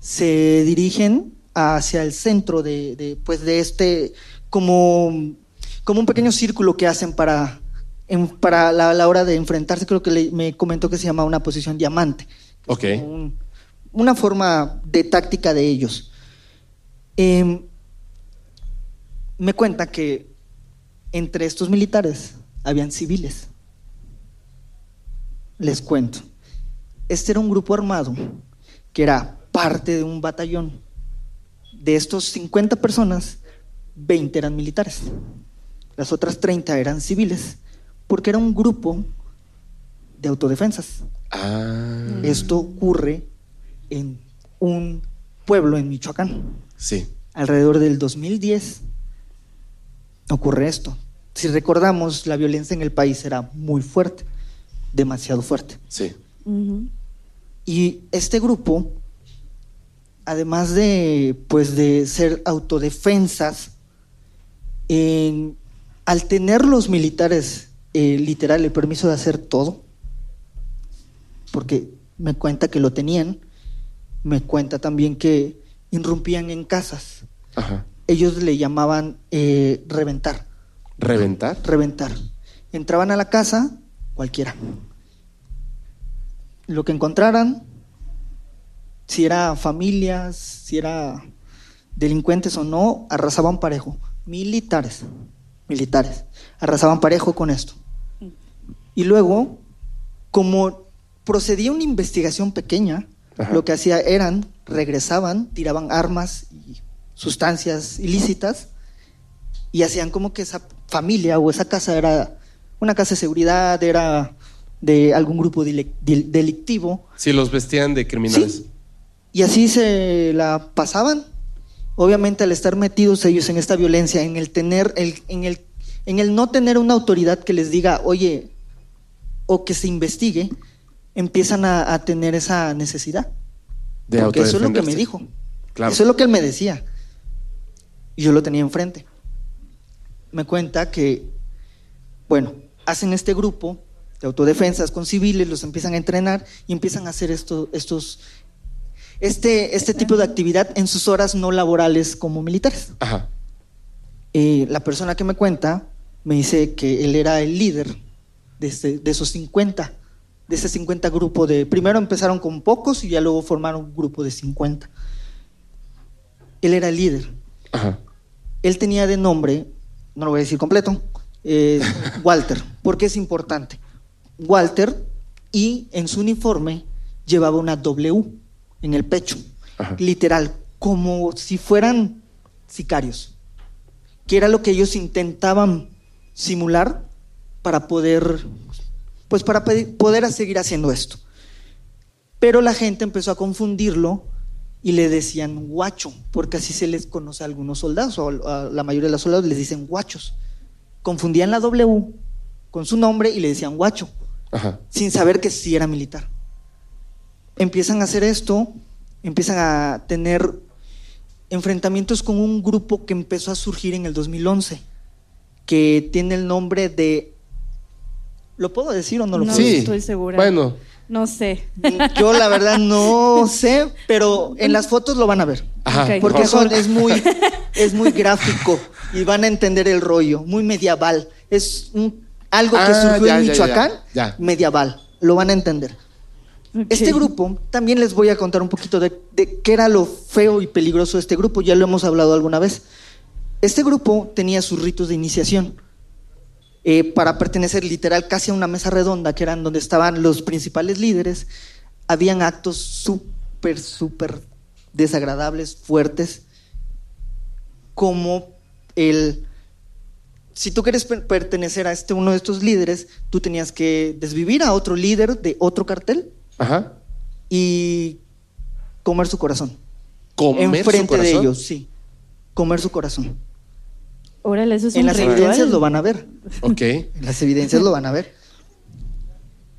se dirigen hacia el centro de, de, pues de este, como, como un pequeño círculo que hacen para, en- para la, la hora de enfrentarse. Creo que le- me comentó que se llama una posición diamante Ok. un- una forma de táctica de ellos. Em, me cuenta que entre estos militares habían civiles. Les cuento. Este era un grupo armado que era parte de un batallón. De estos 50 personas, 20 eran militares. Las otras 30 eran civiles, porque era un grupo de autodefensas. Ah. Esto ocurre en un pueblo en Michoacán. Sí. Alrededor del 2010 ocurre esto. Si recordamos, la violencia en el país era muy fuerte, demasiado fuerte. Sí. Y este grupo, además de, pues, de ser autodefensas, en- al tener los militares eh, literal el permiso de hacer todo, porque me cuenta que lo tenían, me cuenta también que irrumpían en casas. Ajá. Ellos le llamaban eh, reventar, ¿Reventar? reventar. Entraban a la casa, cualquiera. Lo que encontraran, si era familias, si era delincuentes o no, arrasaban parejo. Militares, militares, arrasaban parejo con esto. Y luego, como procedía una investigación pequeña, Ajá. lo que hacía eran, regresaban, tiraban armas y sustancias ilícitas y hacían como que esa familia o esa casa era una casa de seguridad, era de algún grupo delictivo Sí, los vestían de criminales. y así se la pasaban. Obviamente al estar metidos ellos en esta violencia, en el tener, el, en, el, en el no tener una autoridad que les diga, oye, o que se investigue, empiezan a, a tener esa necesidad. De Porque eso es lo que me dijo. Claro. Eso es lo que él me decía. Y yo lo tenía enfrente. Me cuenta que, bueno, hacen este grupo de autodefensas con civiles, los empiezan a entrenar y empiezan a hacer esto, estos, este, este tipo de actividad en sus horas no laborales como militares. Ajá. Eh, la persona que me cuenta me dice que él era el líder de, este- de esos 50, de ese 50 grupo de... Primero empezaron con pocos y ya luego formaron un grupo de 50. él era el líder. Ajá. Él tenía de nombre, no lo voy a decir completo, eh, Walter, porque es importante. Walter, y en su uniforme llevaba una W en el pecho, literal, como si fueran sicarios, que era lo que ellos intentaban simular para poder, pues para poder seguir haciendo esto. Pero la gente empezó a confundirlo y le decían guacho, porque así se les conoce a algunos soldados, o a la mayoría de los soldados les dicen guachos. Confundían la W con su nombre y le decían guacho, Ajá. sin saber que sí era militar. Empiezan a hacer esto, empiezan a tener enfrentamientos con un grupo que empezó a surgir en el 2011, que tiene el nombre de... ¿Lo puedo decir o no lo No puedo decir? estoy segura. Bueno, No sé. Yo la verdad no sé, pero en las fotos lo van a ver. Ajá. Porque es, muy, es muy gráfico y van a entender el rollo, muy medieval. Es un- algo que Ah, surgió ya, en ya, Michoacán, ya, ya. medieval. Lo van a entender. Este grupo, también les voy a contar un poquito de, de qué era lo feo y peligroso de este grupo, ya lo hemos hablado alguna vez. Este grupo tenía sus ritos de iniciación eh, para pertenecer literal casi a una mesa redonda, que eran donde estaban los principales líderes. Habían actos súper, súper desagradables, fuertes, como el... Si tú quieres per- pertenecer a este, uno de estos líderes, tú tenías que desvivir a otro líder de otro cartel Ajá. y comer su corazón. Comer su Enfrente de corazón. ellos, sí. Comer su corazón. Órale, eso es en un las ritual. evidencias lo van a ver. Ok. En las evidencias lo van a ver.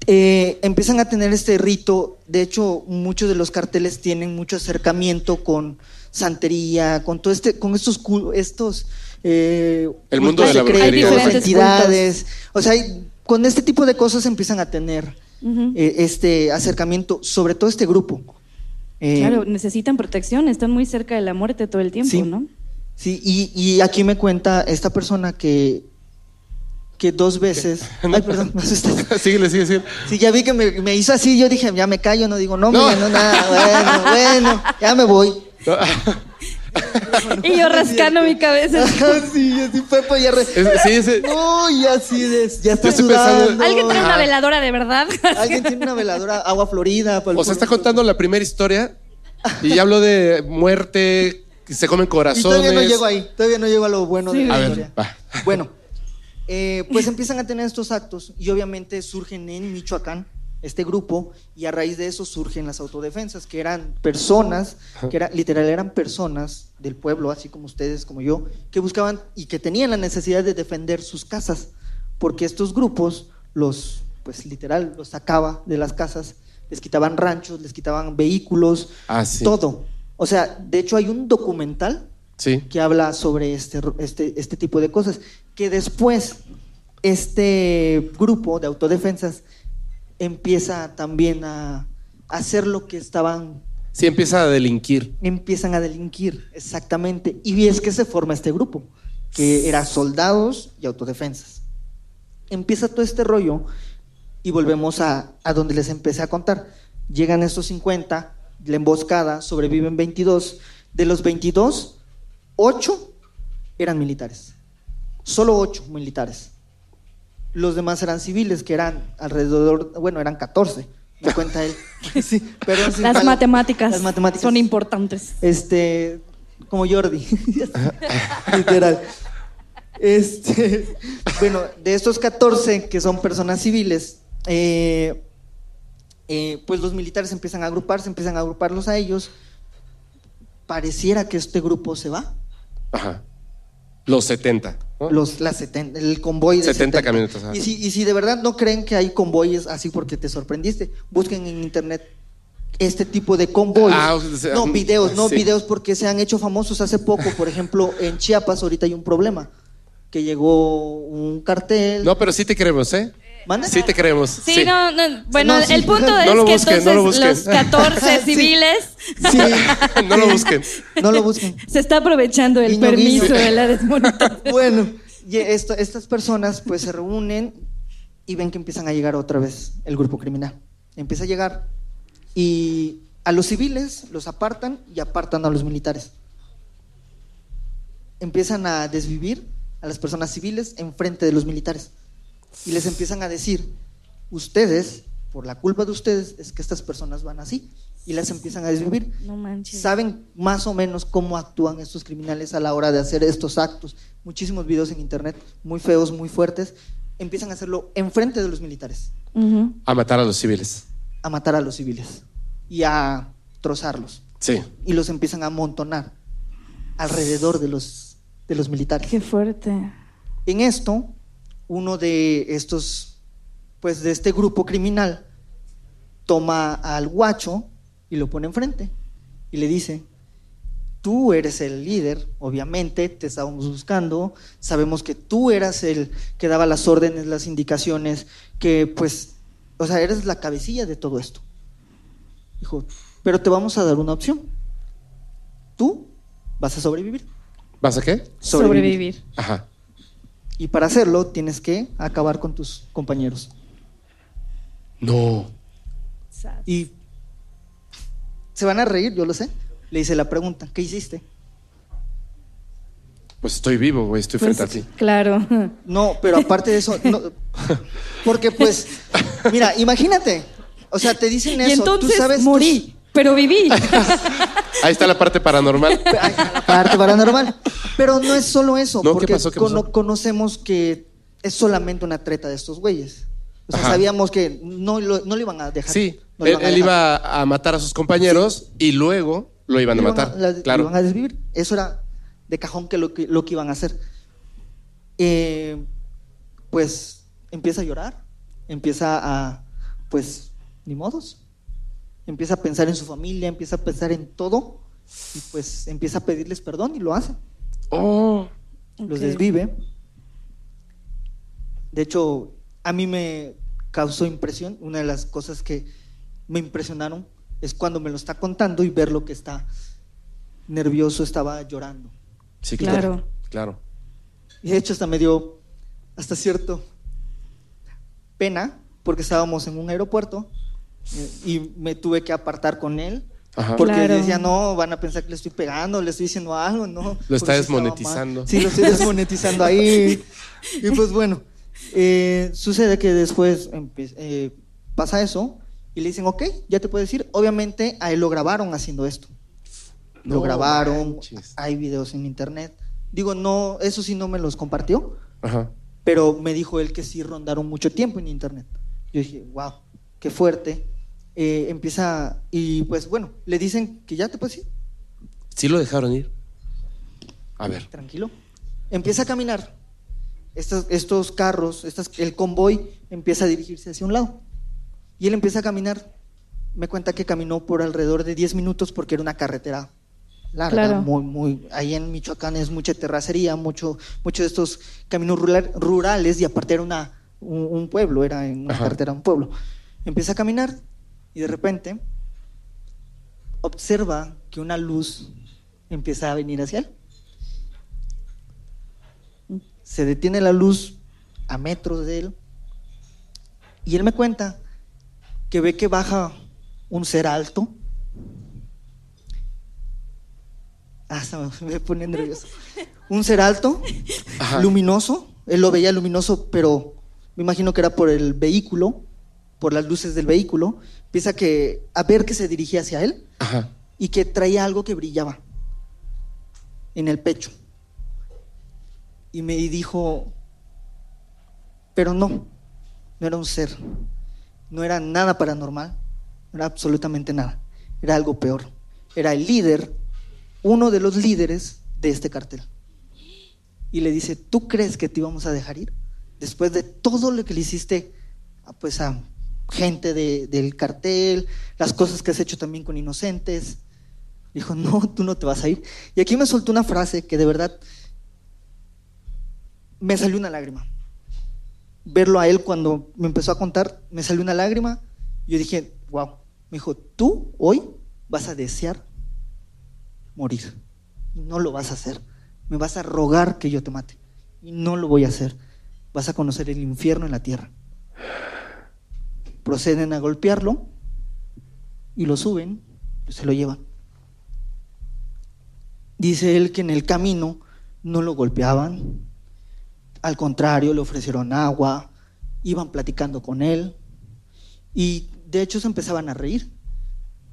Eh, empiezan a tener este rito. De hecho, muchos de los carteles tienen mucho acercamiento con santería, con todo este, con estos, estos eh, El mundo de la brujería. Hay diferentes entidades. O sea, hay- con este tipo de cosas empiezan a tener Ujú. eh, este acercamiento, sobre todo este grupo. Eh, Claro, necesitan protección, están muy cerca de la muerte todo el tiempo, Sí. ¿no? Sí, y, y aquí me cuenta esta persona que, que dos veces. Ay, perdón, me asusté. síguele, sigue, sigue. Sí, ya vi que me, me hizo así, yo dije, ya me callo, no digo, no, No. mira, no, nada, bueno, bueno, ya me voy. Y yo rascando mi cabeza. sí, así fue, pues ya. re- sí, Uy, así de, ya está sudando. ¿Alguien trae una veladora de verdad? Alguien tiene una veladora, agua florida. para el O sea, está contando la primera historia y ya habló de muerte, que se comen Y corazones. todavía no llego ahí, todavía no llego a lo bueno de A la ver, historia. va. Bueno, eh, pues empiezan a tener estos actos y obviamente surgen en Michoacán este grupo y a raíz de eso surgen las autodefensas, que eran personas, que era, literal eran personas del pueblo, así como ustedes, como yo, que buscaban y que tenían la necesidad de defender sus casas, porque estos grupos los, pues literal, los sacaba de las casas, les quitaban ranchos, les quitaban vehículos, Ah, sí. todo. O sea, de hecho hay un documental Sí. que habla sobre este, este, este tipo de cosas. Que después este grupo de autodefensas empieza también a hacer lo que estaban, Sí, empieza a delinquir. empiezan a delinquir, exactamente. Y es que se forma este grupo, que era soldados y autodefensas. Empieza todo este rollo y volvemos a, a donde les empecé a contar. Llegan estos 50, la emboscada, sobreviven 22. De los 22, 8 eran militares. Solo 8 militares. Los demás eran civiles, que eran alrededor, bueno, eran 14. Me cuenta él. Sí, perdón, sin Las palo. matemáticas, Las matemáticas. son importantes. Este, como Jordi. Literal. Este, bueno, de estos 14 que son personas civiles, eh, eh, pues los militares empiezan a agruparse, empiezan a agruparlos a ellos. Pareciera que este grupo se va. Ajá. Los 70. ¿No? Los, las 70, el convoy de 70 camionetas, ajá. Y si, y si de verdad no creen que hay convoyes así porque te sorprendiste, busquen en internet este tipo de convoyes. Ah, o sea, no, mm, videos, no sí. videos porque se han hecho famosos hace poco. Por ejemplo, en Chiapas ahorita hay un problema. Que llegó un cartel. No, pero sí te queremos, ¿eh? ¿Manda? Sí te queremos. Sí, no, no, bueno, No, sí. el punto No es lo que busquen, entonces no lo busquen. los 14 Sí. civiles Sí, no lo busquen. no lo busquen. se está aprovechando el Guiño, permiso guiño. de la desmonetización. Bueno, y esto- estas personas pues se reúnen y ven que empiezan a llegar otra vez el grupo criminal. Empieza a llegar y a los civiles los apartan y apartan a los militares. empiezan a desvivir a las personas civiles en frente de los militares. Y les empiezan a decir, ustedes, por la culpa de ustedes, es que estas personas van así. Y las empiezan a desvivir. No manches. Saben más o menos cómo actúan estos criminales a la hora de hacer estos actos. Muchísimos videos en internet, muy feos, muy fuertes. Empiezan a hacerlo en frente de los militares. A matar a los civiles. a matar a los civiles y a trozarlos. Sí. Y los empiezan a amontonar alrededor de los, de los militares. Qué fuerte. En esto, uno de estos, pues de este grupo criminal, toma al guacho y lo pone enfrente y le dice, tú eres el líder, obviamente, te estábamos buscando, sabemos que tú eras el que daba las órdenes, las indicaciones, que pues, o sea, eres la cabecilla de todo esto. Dijo, pero te vamos a dar una opción. Tú vas a sobrevivir. ¿Vas a qué? Sobrevivir. Ajá. Y para hacerlo tienes que acabar con tus compañeros. No. Y se van a reír, yo lo sé. Le hice la pregunta, ¿qué hiciste? Pues estoy vivo, güey, estoy Pues, frente a ti. Claro. No, pero aparte de eso, no, porque pues, mira, imagínate, o sea, te dicen y eso, entonces tú sabes morí, pero viví. Ahí está la parte paranormal. la parte paranormal. Pero no es solo eso, No, ¿qué porque pasó? ¿Qué cono- pasó? conocemos que es solamente una treta de estos güeyes. O sea, Ajá. sabíamos que no lo, no lo iban a dejar. Sí, no él, iba a matar a sus compañeros y luego lo iban a matar. la- claro. lo iban a desvivir. Eso era de cajón que lo que, lo que iban a hacer. Eh, pues empieza a llorar, empieza a, pues, ni modos. Empieza a pensar en su familia, empieza a pensar en todo y pues empieza a pedirles perdón y lo hace. Oh. Los desvive. De hecho, a mí me causó impresión. Una de las cosas que me impresionaron es cuando me lo está contando y ver lo que está nervioso, estaba llorando. Sí, Claro. claro. Y de hecho hasta me dio hasta cierto pena porque estábamos en un aeropuerto y me tuve que apartar con él. Ajá. Porque Claro. decía, no, van a pensar que le estoy pegando, le estoy diciendo algo, ¿no? Lo está desmonetizando. Sí, lo estoy desmonetizando ahí. Y pues bueno, eh, sucede que después eh, pasa eso y le dicen, ok, ya te puedes ir. Obviamente a él lo grabaron haciendo esto. Lo grabaron, manches. hay videos en internet. Digo, no, eso sí no me los compartió, Ajá. pero me dijo él que sí rondaron mucho tiempo en internet. Yo dije, wow, qué fuerte. Eh, empieza, y pues bueno, le dicen que ya te puedes ir, Sí lo dejaron ir. A ver. tranquilo. Empieza a caminar. Estos, estos carros, estas, el convoy empieza a dirigirse hacia un lado. Y él empieza a caminar. Me cuenta que caminó por alrededor de 10 minutos porque era una carretera larga, Claro. muy, muy. Ahí en Michoacán es mucha terracería, mucho, mucho de estos caminos rural- rurales y aparte era una, un, un pueblo, era en una Ajá. carretera un pueblo. Empieza a caminar y de repente observa que una luz empieza a venir hacia él. Se detiene la luz a metros de él y él me cuenta que ve que baja un ser alto. Hasta me pone nervioso. Un ser alto, Ajá. luminoso. Él lo veía luminoso, pero me imagino que era por el vehículo, por las luces del vehículo. Empieza que, a ver que se dirigía hacia él Ajá. y que traía algo que brillaba en el pecho. Y me dijo, pero no, no era un ser, no era nada paranormal, no era absolutamente nada, era algo peor. Era el líder, uno de los líderes de este cartel. Y le dice, ¿tú crees que te íbamos a dejar ir? Después de todo lo que le hiciste a, pues, a gente de- del cartel, las cosas que has hecho también con inocentes. Dijo, no, tú no te vas a ir. Y aquí me soltó una frase que de verdad me salió una lágrima. Verlo a él cuando me empezó a contar, me salió una lágrima. Yo dije, wow. Me dijo, tú hoy vas a desear morir. No lo vas a hacer. Me vas a rogar que yo te mate. Y no lo voy a hacer. Vas a conocer el infierno en la tierra. Proceden a golpearlo y lo suben, se lo llevan. Dice él que en el camino no lo golpeaban, al contrario, le ofrecieron agua, iban platicando con él y de hecho se empezaban a reír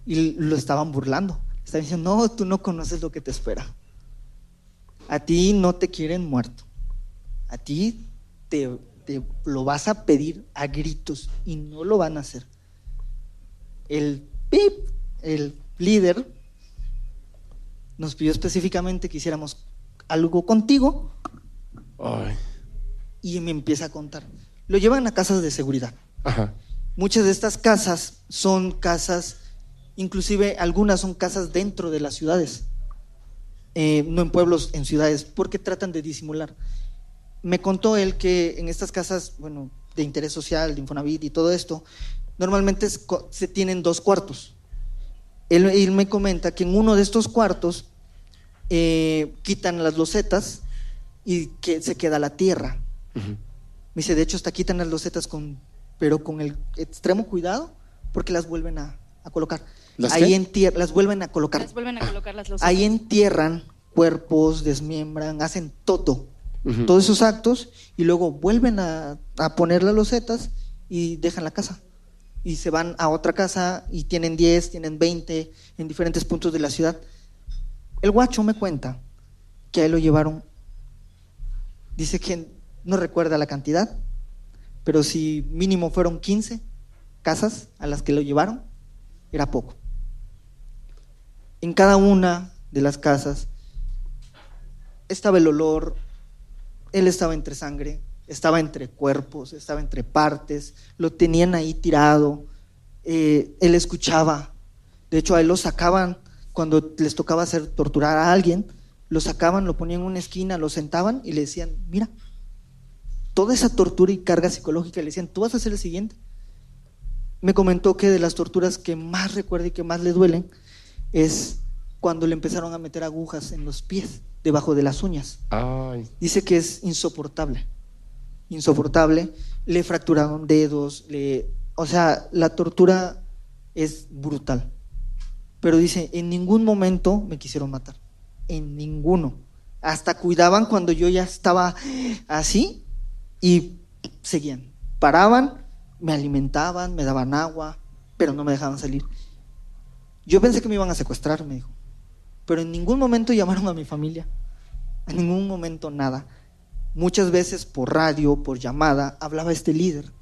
y lo estaban burlando. Estaban diciendo, no, tú no conoces lo que te espera. A ti no te quieren muerto. A ti te, te lo vas a pedir a gritos y no lo van a hacer. El pip, el líder, nos pidió específicamente que hiciéramos algo contigo Ay. y me empieza a contar. Lo llevan a casas de seguridad. Ajá. Muchas de estas casas son casas, inclusive algunas son casas dentro de las ciudades, eh, no en pueblos, en ciudades, porque tratan de disimular. Me contó él que en estas casas, bueno, de interés social, de Infonavit y todo esto, normalmente se tienen dos cuartos. Él, él me comenta que en uno de estos cuartos eh, quitan las losetas y que se queda la tierra. Me dice, de hecho, hasta quitan las losetas con, pero con el extremo cuidado, porque las vuelven a, a colocar. ¿Las Ahí qué? entier- las vuelven a colocar. Les vuelven a colocar las losetas. Ahí entierran cuerpos, desmiembran, hacen todo, Todos esos actos, y luego vuelven a, a poner las losetas y dejan la casa. Y se van a otra casa y tienen 10, tienen 20 en diferentes puntos de la ciudad. El guacho me cuenta que a él lo llevaron, dice que no recuerda la cantidad, pero si mínimo fueron 15 casas a las que lo llevaron, era poco. En cada una de las casas estaba el olor, él estaba entre sangre, estaba entre cuerpos, estaba entre partes, lo tenían ahí tirado, eh, él escuchaba, de hecho a él lo sacaban cuando les tocaba hacer torturar a alguien, lo sacaban, lo ponían en una esquina, lo sentaban y le decían, mira, toda esa tortura y carga psicológica, le decían, tú vas a ser el siguiente. Me comentó que de las torturas que más recuerda y que más le duelen es cuando le empezaron a meter agujas en los pies, debajo de las uñas. Ay. Dice que es insoportable, insoportable. Le fracturaron dedos, le, o sea, la tortura es brutal. Pero dice, en ningún momento me quisieron matar, en ninguno. Hasta cuidaban cuando yo ya estaba así y seguían. Paraban, me alimentaban, me daban agua, pero no me dejaban salir. Yo pensé que me iban a secuestrar, me dijo. Pero en ningún momento llamaron a mi familia. En ningún momento nada. Muchas veces por radio, por llamada, hablaba este líder.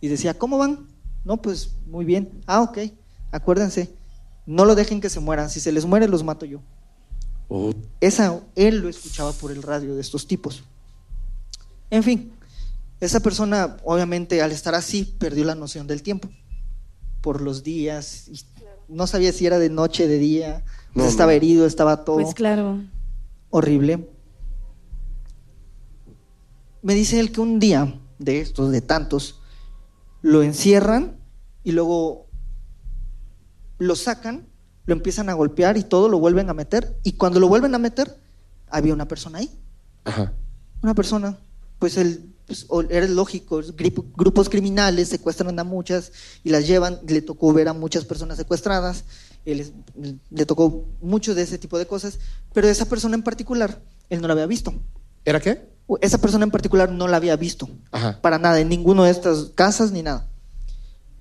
Y decía, ¿cómo van? No, pues muy bien. Ah, ok. Acuérdense, no lo dejen que se mueran. Si se les muere, los mato yo. Oh. Esa, él lo escuchaba por el radio de estos tipos. En fin, esa persona, obviamente, al estar así, perdió la noción del tiempo. Por los días. y no sabía si era de noche, de día. No, estaba no. herido, estaba todo Pues claro. horrible. Me dice él que un día de estos, de tantos, lo encierran y luego lo sacan, lo empiezan a golpear y todo lo vuelven a meter. Y cuando lo vuelven a meter, había una persona ahí. Ajá. Una persona, pues él, pues, era lógico, grupo- grupos criminales secuestran a muchas y las llevan, le tocó ver a muchas personas secuestradas, él le tocó mucho de ese tipo de cosas, pero esa persona en particular, él no la había visto. ¿Era qué? Esa persona en particular no la había visto, Ajá. para nada, en ninguna de estas casas ni nada.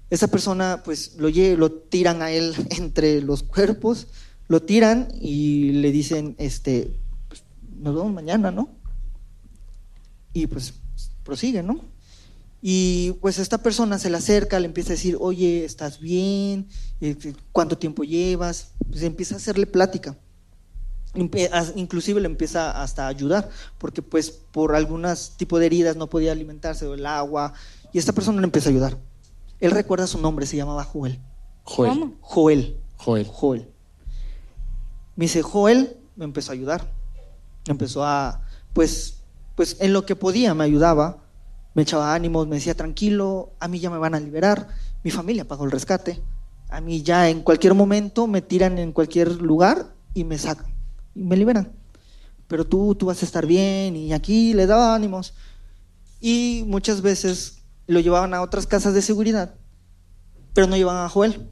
Esa persona, pues lo, lo tiran a él entre los cuerpos, lo tiran y le dicen, este, pues, nos vemos mañana, ¿no? Y pues prosigue, ¿no? Y pues esta persona se le acerca, le empieza a decir, oye, ¿estás bien? Eh, ¿Cuánto tiempo llevas? Pues empieza a hacerle plática. Inclusive le empieza hasta a ayudar, porque pues por algunos tipo de heridas no podía alimentarse, o el agua, y esta persona le empieza a ayudar. Él recuerda su nombre, se llamaba Joel. Joel. ¿Cómo? Joel. Joel. Joel. Me dice, Joel me empezó a ayudar. Me empezó a, pues, pues en lo que podía me ayudaba, me echaba ánimos, me decía, tranquilo, a mí ya me van a liberar, mi familia pagó el rescate, a mí ya en cualquier momento me tiran en cualquier lugar y me sacan y me liberan. Pero tú, tú vas a estar bien y aquí le daba ánimos. Y muchas veces lo llevaban a otras casas de seguridad, pero no llevaban a Joel.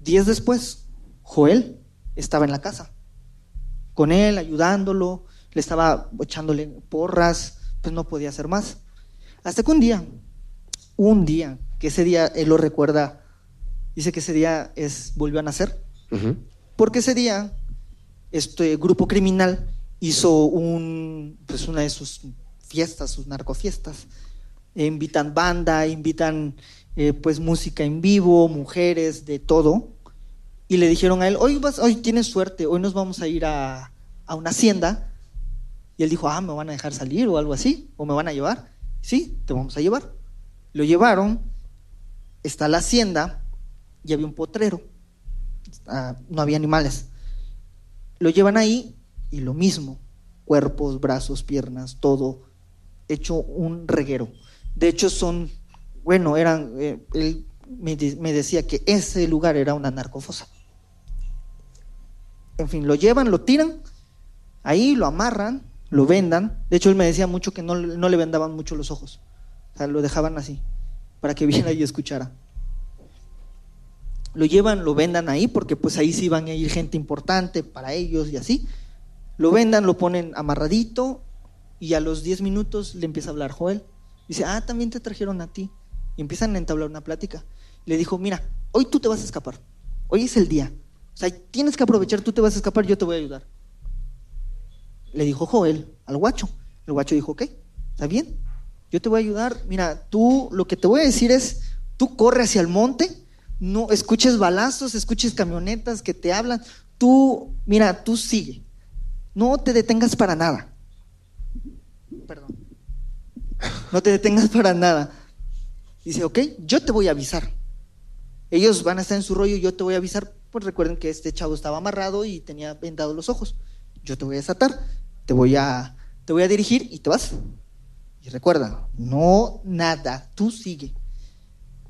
Días después, Joel estaba en la casa, con él, ayudándolo, le estaba echándole porras, pues no podía hacer más. Hasta que un día, un día, que ese día él lo recuerda, dice que ese día es, volvió a nacer, porque ese día este grupo criminal hizo un, pues una de sus fiestas, sus narcofiestas. E invitan banda, invitan eh, pues música en vivo, mujeres, de todo. Y le dijeron a él, hoy, vas, hoy tienes suerte, hoy nos vamos a ir a, a una hacienda. Y él dijo, ah, me van a dejar salir o algo así, o me van a llevar. Sí, te vamos a llevar. Lo llevaron, está la hacienda y había un potrero. Ah, no había animales. Lo llevan ahí y lo mismo, cuerpos, brazos, piernas, todo hecho un reguero. De hecho son, bueno, eran, eh, él me, me decía que ese lugar era una narcofosa. En fin, lo llevan, lo tiran, ahí lo amarran, lo vendan. De hecho, él me decía mucho que no, no le vendaban mucho los ojos. O sea, lo dejaban así, para que viera y escuchara. Lo llevan, lo vendan ahí, porque pues ahí sí van a ir gente importante para ellos y así. Lo vendan, lo ponen amarradito y a los 10 minutos le empieza a hablar Joel. Dice, ah, también te trajeron a ti. Y empiezan a entablar una plática. Le dijo, mira, hoy tú te vas a escapar. Hoy es el día. O sea, tienes que aprovechar, tú te vas a escapar, yo te voy a ayudar. Le dijo Joel al guacho. El guacho dijo, ok, está bien, yo te voy a ayudar. Mira, tú lo que te voy a decir es, tú corre hacia el monte, no escuches balazos, escuches camionetas que te hablan. Tú, mira, tú sigue. No te detengas para nada. Perdón. No te detengas para nada. Dice, ok, yo te voy a avisar. Ellos van a estar en su rollo, yo te voy a avisar. Pues recuerden que este chavo estaba amarrado y tenía vendados los ojos. Yo te voy a desatar, te voy a, te voy a dirigir y te vas. Y recuerda, no nada, tú sigue.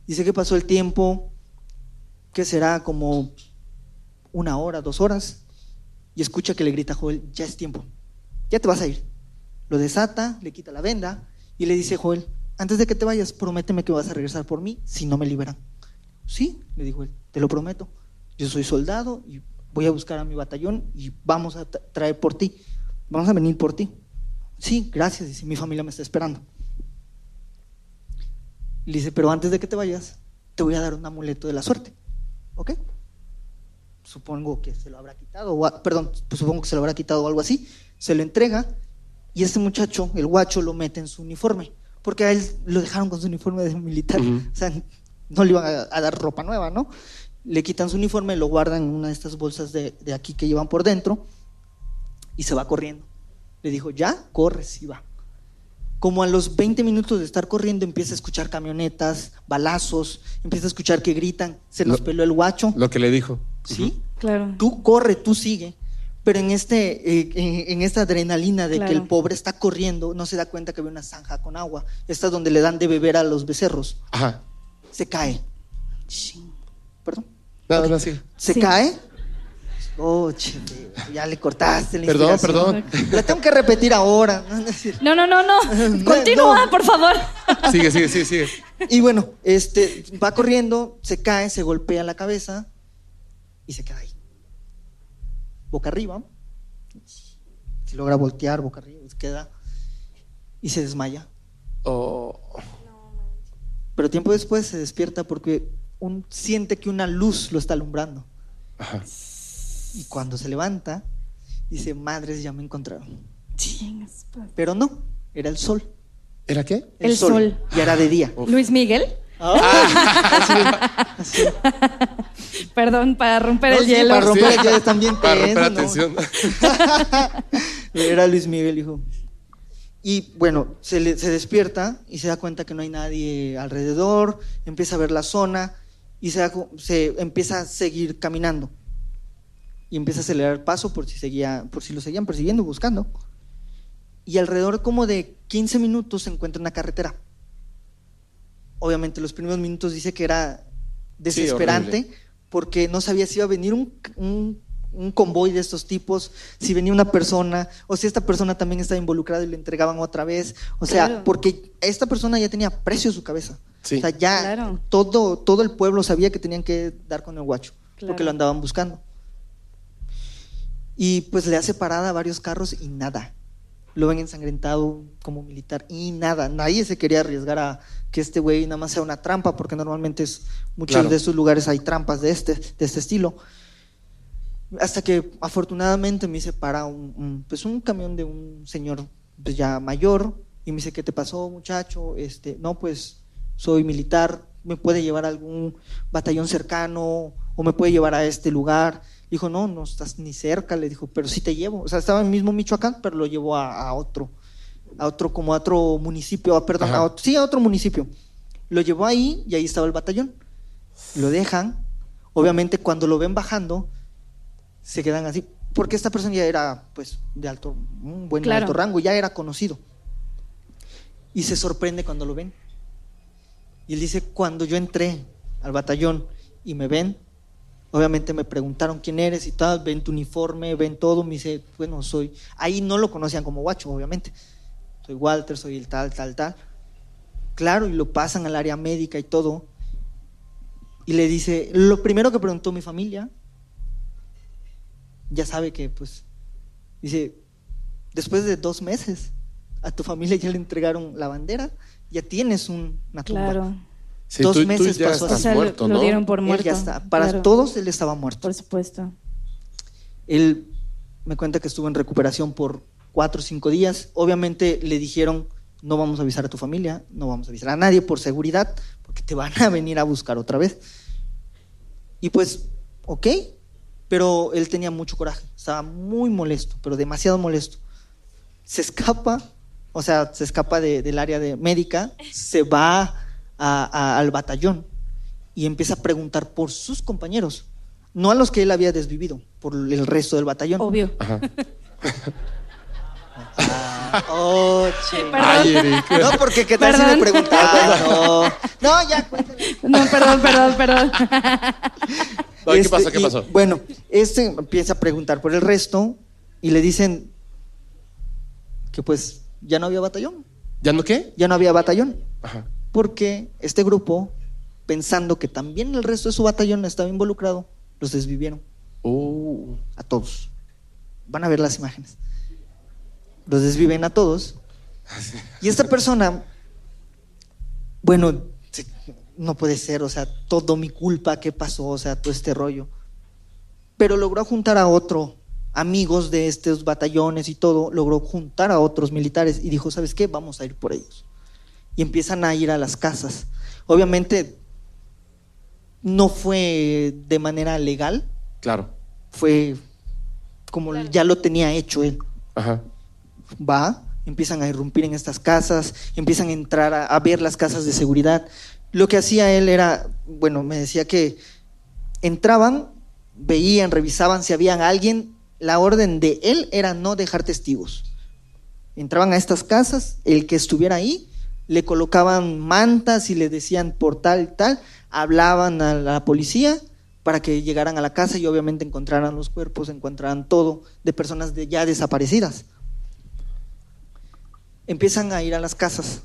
Dice que pasó el tiempo, que será como una hora, dos horas, y escucha que le grita Joel, ya es tiempo, ya te vas a ir. Lo desata, le quita la venda y le dice Joel, antes de que te vayas, prométeme que vas a regresar por mí si no me liberan. Sí, le dijo él, te lo prometo. Yo soy soldado y voy a buscar a mi batallón y vamos a traer por ti. Vamos a venir por ti. Sí, gracias, dice, mi familia me está esperando. Le dice, pero antes de que te vayas, te voy a dar un amuleto de la suerte. ¿Ok? supongo que se lo habrá quitado, o, perdón, pues supongo que se lo habrá quitado o algo así, se lo entrega y ese muchacho, el guacho, lo mete en su uniforme, porque a él lo dejaron con su uniforme de militar, o sea, no le iban a, dar ropa nueva, ¿no? Le quitan su uniforme, lo guardan en una de estas bolsas de, de aquí que llevan por dentro y se va corriendo. Le dijo, ya, corres y va. Como a los 20 minutos de estar corriendo empieza a escuchar camionetas, balazos, empieza a escuchar que gritan, se nos peló el guacho. Lo que le dijo. ¿Sí? Claro. Tú corre, tú sigue. Pero en, este, eh, en, en, esta adrenalina de Claro. que el pobre está corriendo, no se da cuenta que ve una zanja con agua. Esta es donde le dan de beber a los becerros. Ajá. Se cae. Perdón. No, no, sí. Se Sí. cae. Oh, che, ya le cortaste la Perdón, inspiración. La tengo que repetir ahora. ¿no? No, no, no, no. Continúa, No. por favor. Sigue, sigue, sigue, sigue. Y bueno, este, va corriendo, se cae, se golpea la cabeza y se queda ahí. Boca arriba. Se logra voltear boca arriba, se queda y se desmaya. Oh. Pero tiempo después se despierta porque un, siente que una luz lo está alumbrando. Ajá. Y cuando se levanta, dice, madres, ya me encontraron. Pero no, era el sol. ¿Era qué? El sol. Y era de día. Luis Miguel. Ah, así, así. Perdón, para romper No, el sí, hielo. para romper el hielo también Para romper la ¿no? tensión. Era Luis Miguel, hijo. Y bueno, se, le- se despierta y se da cuenta que no hay nadie alrededor, empieza a ver la zona y se, da cu- se empieza a seguir caminando. Y empieza a acelerar el paso por si, seguía, por si lo seguían persiguiendo, buscando. Y alrededor como de 15 minutos se encuentra una carretera. Obviamente los primeros minutos dice que era desesperante horrible. porque no sabía si iba a venir un, un- un convoy de estos tipos, si venía una persona, o si esta persona también estaba involucrada y le entregaban otra vez. O sea, Claro. porque esta persona ya tenía precio en su cabeza. Sí. O sea, ya Claro. todo, todo el pueblo sabía que tenían que dar con el guacho, Claro. porque lo andaban buscando. Y pues le hace parada a varios carros y nada, lo ven ensangrentado como militar y nada, nadie se quería arriesgar a que este güey nada más sea una trampa, porque normalmente es, muchos Claro. de esos lugares hay trampas de este, de este estilo. Hasta que afortunadamente me hice para un, un- pues un camión de un señor pues ya mayor y me dice, ¿qué te pasó muchacho? Este, no, pues soy militar, ¿me puede llevar a algún batallón cercano o me puede llevar a este lugar? Dijo, no, no estás ni cerca, le dijo, pero sí te llevo. O sea, estaba en el mismo Michoacán, pero lo llevó a, a otro, a otro, como a otro municipio, a- perdón, a otro- sí, a otro municipio. Lo llevó ahí y ahí estaba el batallón. Lo dejan. Obviamente cuando lo ven bajando, se quedan así, porque esta persona ya era pues de alto, un buen Claro. alto rango, ya era conocido. Y se sorprende cuando lo ven. Y él dice, cuando yo entré al batallón y me ven, obviamente me preguntaron quién eres y tal, ven tu uniforme, ven todo, me dice, bueno, soy, ahí no lo conocían como guacho, obviamente. Soy Walter, soy el tal, tal, tal. Claro, y lo pasan al área médica y todo. Y le dice, lo primero que preguntó mi familia, ya sabe que, pues, dice, después de dos meses, a tu familia ya le entregaron la bandera, ya tienes un- una tumba. Claro. Sí, dos tú- tú meses ya pasó. estás O sea, lo- muerto, lo ¿no? dieron por Él muerto. ya está. Para claro, todos él estaba muerto. Por supuesto. Él me cuenta que estuvo en recuperación por cuatro o cinco días. Obviamente le dijeron, no vamos a avisar a tu familia, no vamos a avisar a nadie por seguridad, porque te van a venir a buscar otra vez. Y pues, ok, pero él tenía mucho coraje, estaba muy molesto, pero demasiado molesto. Se escapa, o sea, se escapa de- del área de médica, se va a- a- al batallón y empieza a preguntar por sus compañeros, no a los que él había desvivido, por el resto del batallón. Obvio. Ajá. Oh, che. Ay. No, porque qué tal si me Perdón. preguntaba. No, no, ya, cuéntale. No, perdón, perdón, perdón. Ay, ¿Qué Este, pasó? ¿Qué y, pasó? Bueno, este empieza a preguntar por el resto y le dicen que pues ya no había batallón, ¿Ya no qué? ya no había batallón, Ajá. Porque este grupo, pensando que también el resto de su batallón estaba involucrado, los desvivieron Uh, a todos. Van a ver las imágenes. Los desviven a todos. Y esta persona, bueno, no puede ser, o sea, todo mi culpa, ¿qué pasó? O sea, todo este rollo. Pero logró juntar a otro, amigos de estos batallones y todo, logró juntar a otros militares y dijo, ¿sabes qué? Vamos a ir por ellos. Y empiezan a ir a las casas. Obviamente, no fue de manera legal, claro. fue como ya lo tenía hecho él. Ajá. Va, empiezan a irrumpir en estas casas, empiezan a entrar a, a ver las casas de seguridad. Lo que hacía él era, bueno, me decía que entraban, veían, revisaban si había alguien, la orden de él era no dejar testigos. Entraban a estas casas, el que estuviera ahí, le colocaban mantas y le decían por tal y tal, hablaban a la policía para que llegaran a la casa y obviamente encontraran los cuerpos, encontraran todo de personas de- ya desaparecidas. Empiezan a ir a las casas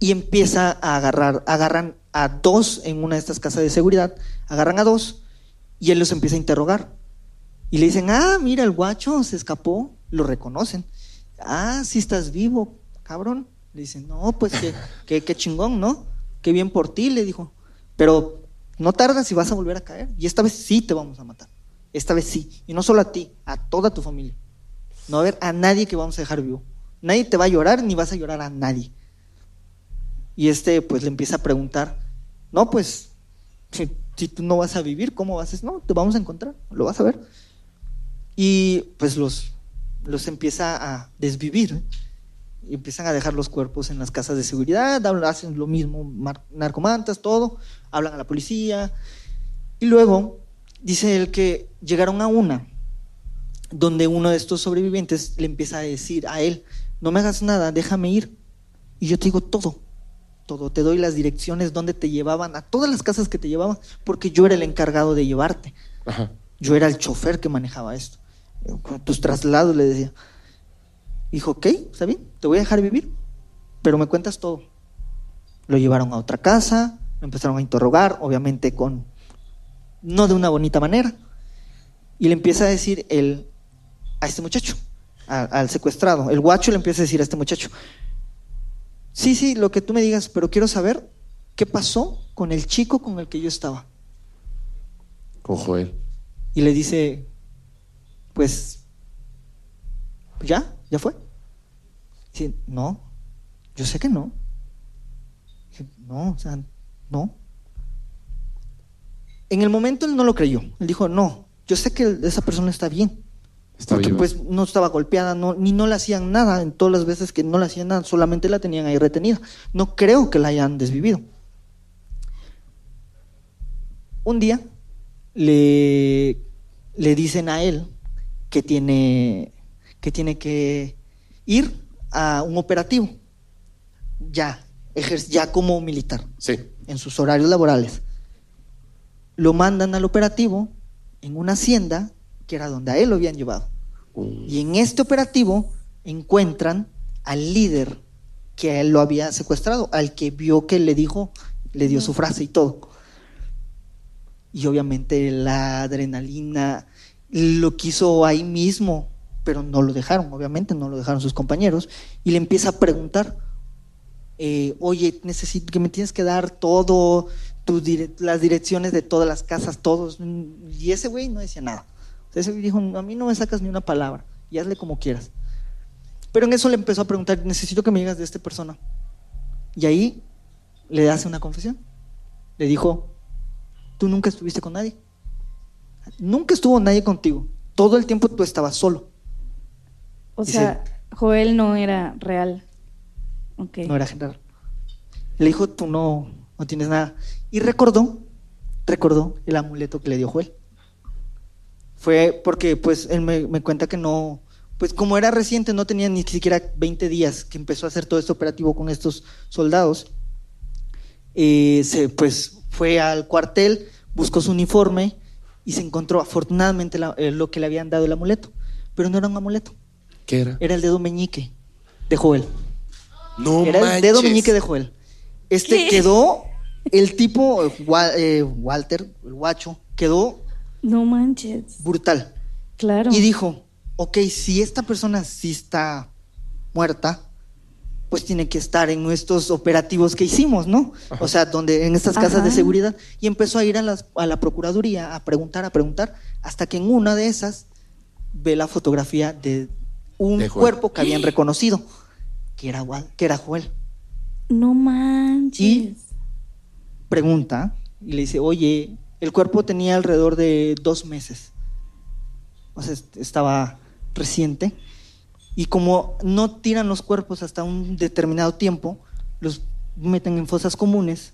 y empieza a agarrar, agarran a dos en una de estas casas de seguridad, agarran a dos y él los empieza a interrogar. Y le dicen, ah, mira, el guacho se escapó, lo reconocen. Ah, sí estás vivo, cabrón. Le dicen, no, pues qué, qué, qué chingón, ¿no? Qué bien por ti, le dijo. Pero no tardas y vas a volver a caer. Y esta vez sí te vamos a matar. Esta vez sí. Y no solo a ti, a toda tu familia. No va a haber a nadie que vamos a dejar vivo. Nadie te va a llorar ni vas a llorar a nadie. Y este pues le empieza a preguntar, no, pues si, tú no vas a vivir, ¿cómo vas a? No, te vamos a encontrar, lo vas a ver. Y pues los, los empieza a desvivir. Y empiezan a dejar los cuerpos en las casas de seguridad, hacen lo mismo, narcomantas, todo, hablan a la policía. Y luego dice él que llegaron a una donde uno de estos sobrevivientes le empieza a decir a él, no me hagas nada, déjame ir. Y yo te digo todo, todo, te doy las direcciones donde te llevaban, a todas las casas que te llevaban, porque yo era el encargado de llevarte. Ajá. Yo era el chofer que manejaba esto. Con tus traslados le decía. Dijo, ok, está bien, te voy a dejar vivir, pero me cuentas todo. Lo llevaron a otra casa, lo empezaron a interrogar, obviamente con, no de una bonita manera. Y le empieza a decir él a este muchacho, a- al secuestrado. El guacho le empieza a decir a este muchacho, sí, sí, lo que tú me digas, pero quiero saber qué pasó con el chico con el que yo estaba. Con Joel. Y le dice, pues, ¿ya? ¿Ya fue? Dice, no, yo sé que no. Dije, no, o sea, no. En el momento él no lo creyó. Él dijo, no, yo sé que esa persona está bien. Está porque viva. pues no estaba golpeada, no, ni no le hacían nada. En todas las veces que no le hacían nada, solamente la tenían ahí retenida. No creo que la hayan desvivido. Un día le, le dicen a él que tiene, que tiene que ir a un operativo, ya, ejer- ya como militar, Sí. en sus horarios laborales. Lo mandan al operativo en una hacienda que era donde a él lo habían llevado. Y en este operativo encuentran al líder que a él lo había secuestrado, al que vio que le dijo, le dio su frase y todo. Y obviamente la adrenalina lo quiso ahí mismo, pero no lo dejaron, obviamente no lo dejaron sus compañeros. Y le empieza a preguntar, eh, oye, necesito que me tienes que dar todo, las direcciones de todas las casas, todos. Y ese güey no decía nada. Ese güey dijo, a mí no me sacas ni una palabra, y hazle como quieras. Pero en eso le empezó a preguntar, necesito que me digas de esta persona. Y ahí le hace una confesión. Le dijo, tú nunca estuviste con nadie. Nunca estuvo nadie contigo. Todo el tiempo tú estabas solo. O sea, Joel no era real. No era general. Le dijo, tú no, no tienes nada. Y recordó, recordó el amuleto que le dio Joel. Fue porque, pues, él me, me cuenta que no, pues como era reciente, no tenía ni siquiera 20 días que empezó a hacer todo este operativo con estos soldados. Eh, se, pues fue al cuartel, buscó su uniforme y se encontró afortunadamente la- eh, lo que le habían dado el amuleto. Pero no era un amuleto, ¿Qué era? era el dedo meñique de Joel. No Era el dedo meñique de Joel. Este ¿Qué? quedó, el tipo, eh, Wa- eh, Walter, el guacho, quedó No manches. brutal. Claro. Y dijo, ok, si esta persona sí está muerta, pues tiene que estar en estos operativos que hicimos, ¿no? O sea, donde en estas casas de Ajá. seguridad. Y empezó a ir a, las- a la Procuraduría a preguntar, a preguntar, hasta que en una de esas ve la fotografía de un cuerpo que habían reconocido, que era, que era Joel. No manches. Y pregunta y le dice, oye, el cuerpo tenía alrededor de dos meses. O sea, est- estaba reciente. Y como no tiran los cuerpos hasta un determinado tiempo, los meten en fosas comunes,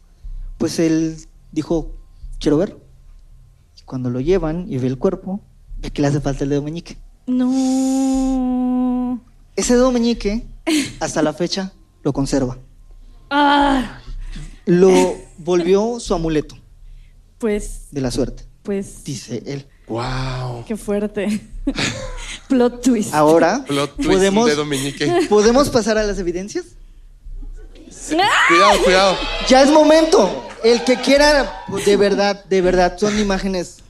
pues él dijo, quiero ver. Y cuando lo llevan y ve el cuerpo, ve que le hace falta el dedo meñique. No. Ese dedo meñique, hasta la fecha, lo conserva. Ah, Lo volvió su amuleto pues, de la suerte, pues, dice él. Wow. qué fuerte. Plot twist. Ahora Plot twist, podemos, un dedo meñique. podemos pasar a las evidencias. Cuidado, cuidado. Ya es momento. El que quiera, de verdad, de verdad, son imágenes.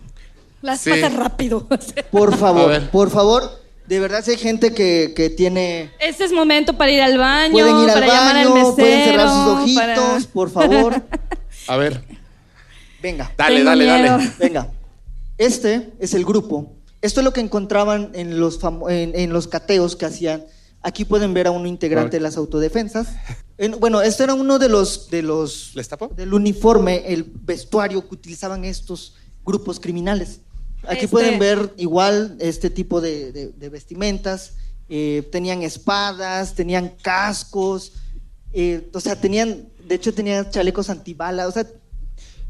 Las Sí. pasa rápido. Por favor, por favor, de verdad, si hay gente que, que tiene. Este es momento para ir al baño, Pueden ir al para llamar al baño, mesero. pueden cerrar sus ojitos, para- por favor. A ver. Venga. Dale, Tengo dale, miedo. dale. Venga, este es el grupo. Esto es lo que encontraban en los, en, en los cateos que hacían. Aquí pueden ver a un integrante de las autodefensas. En- bueno, este era uno de los, de los ¿Les tapo? del uniforme, el vestuario que utilizaban estos grupos criminales. Aquí Este- pueden ver igual este tipo de, de- de vestimentas. eh, tenían espadas, tenían cascos, eh, o sea, tenían, de hecho tenían chalecos antibala, o sea,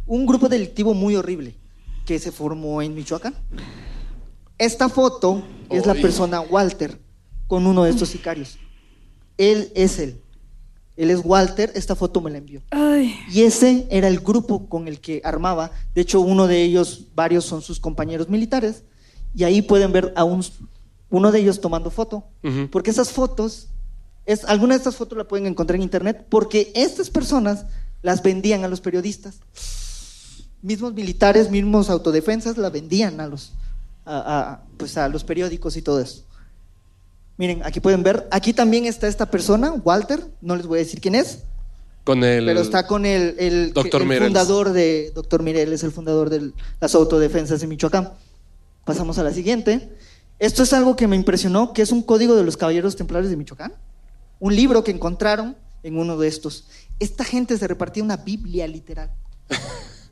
un grupo delictivo muy horrible que se formó en Michoacán. Esta foto es la persona Walter con uno de estos sicarios. Él es él. Él es Walter, esta foto me la envió. Ay, Y ese era el grupo con el que armaba. De hecho, uno de ellos, varios son sus compañeros militares. Y ahí pueden ver a un, uno de ellos tomando foto. Porque esas fotos, es, alguna de estas fotos la pueden encontrar en internet. Porque estas personas las vendían a los periodistas. Mismos militares, mismos autodefensas, la vendían a los, a, a- pues a los periódicos y todo eso. Miren, aquí pueden ver. Aquí también está esta persona, Walter. No les voy a decir quién es. Con el. Pero está con el, el, Doctor el fundador de. Doctor Mireles, el fundador de las autodefensas de Michoacán. Pasamos a la siguiente. Esto es algo que me impresionó, que es un código de los caballeros templarios de Michoacán. Un libro que encontraron en uno de estos. Esta gente se repartía una Biblia literal.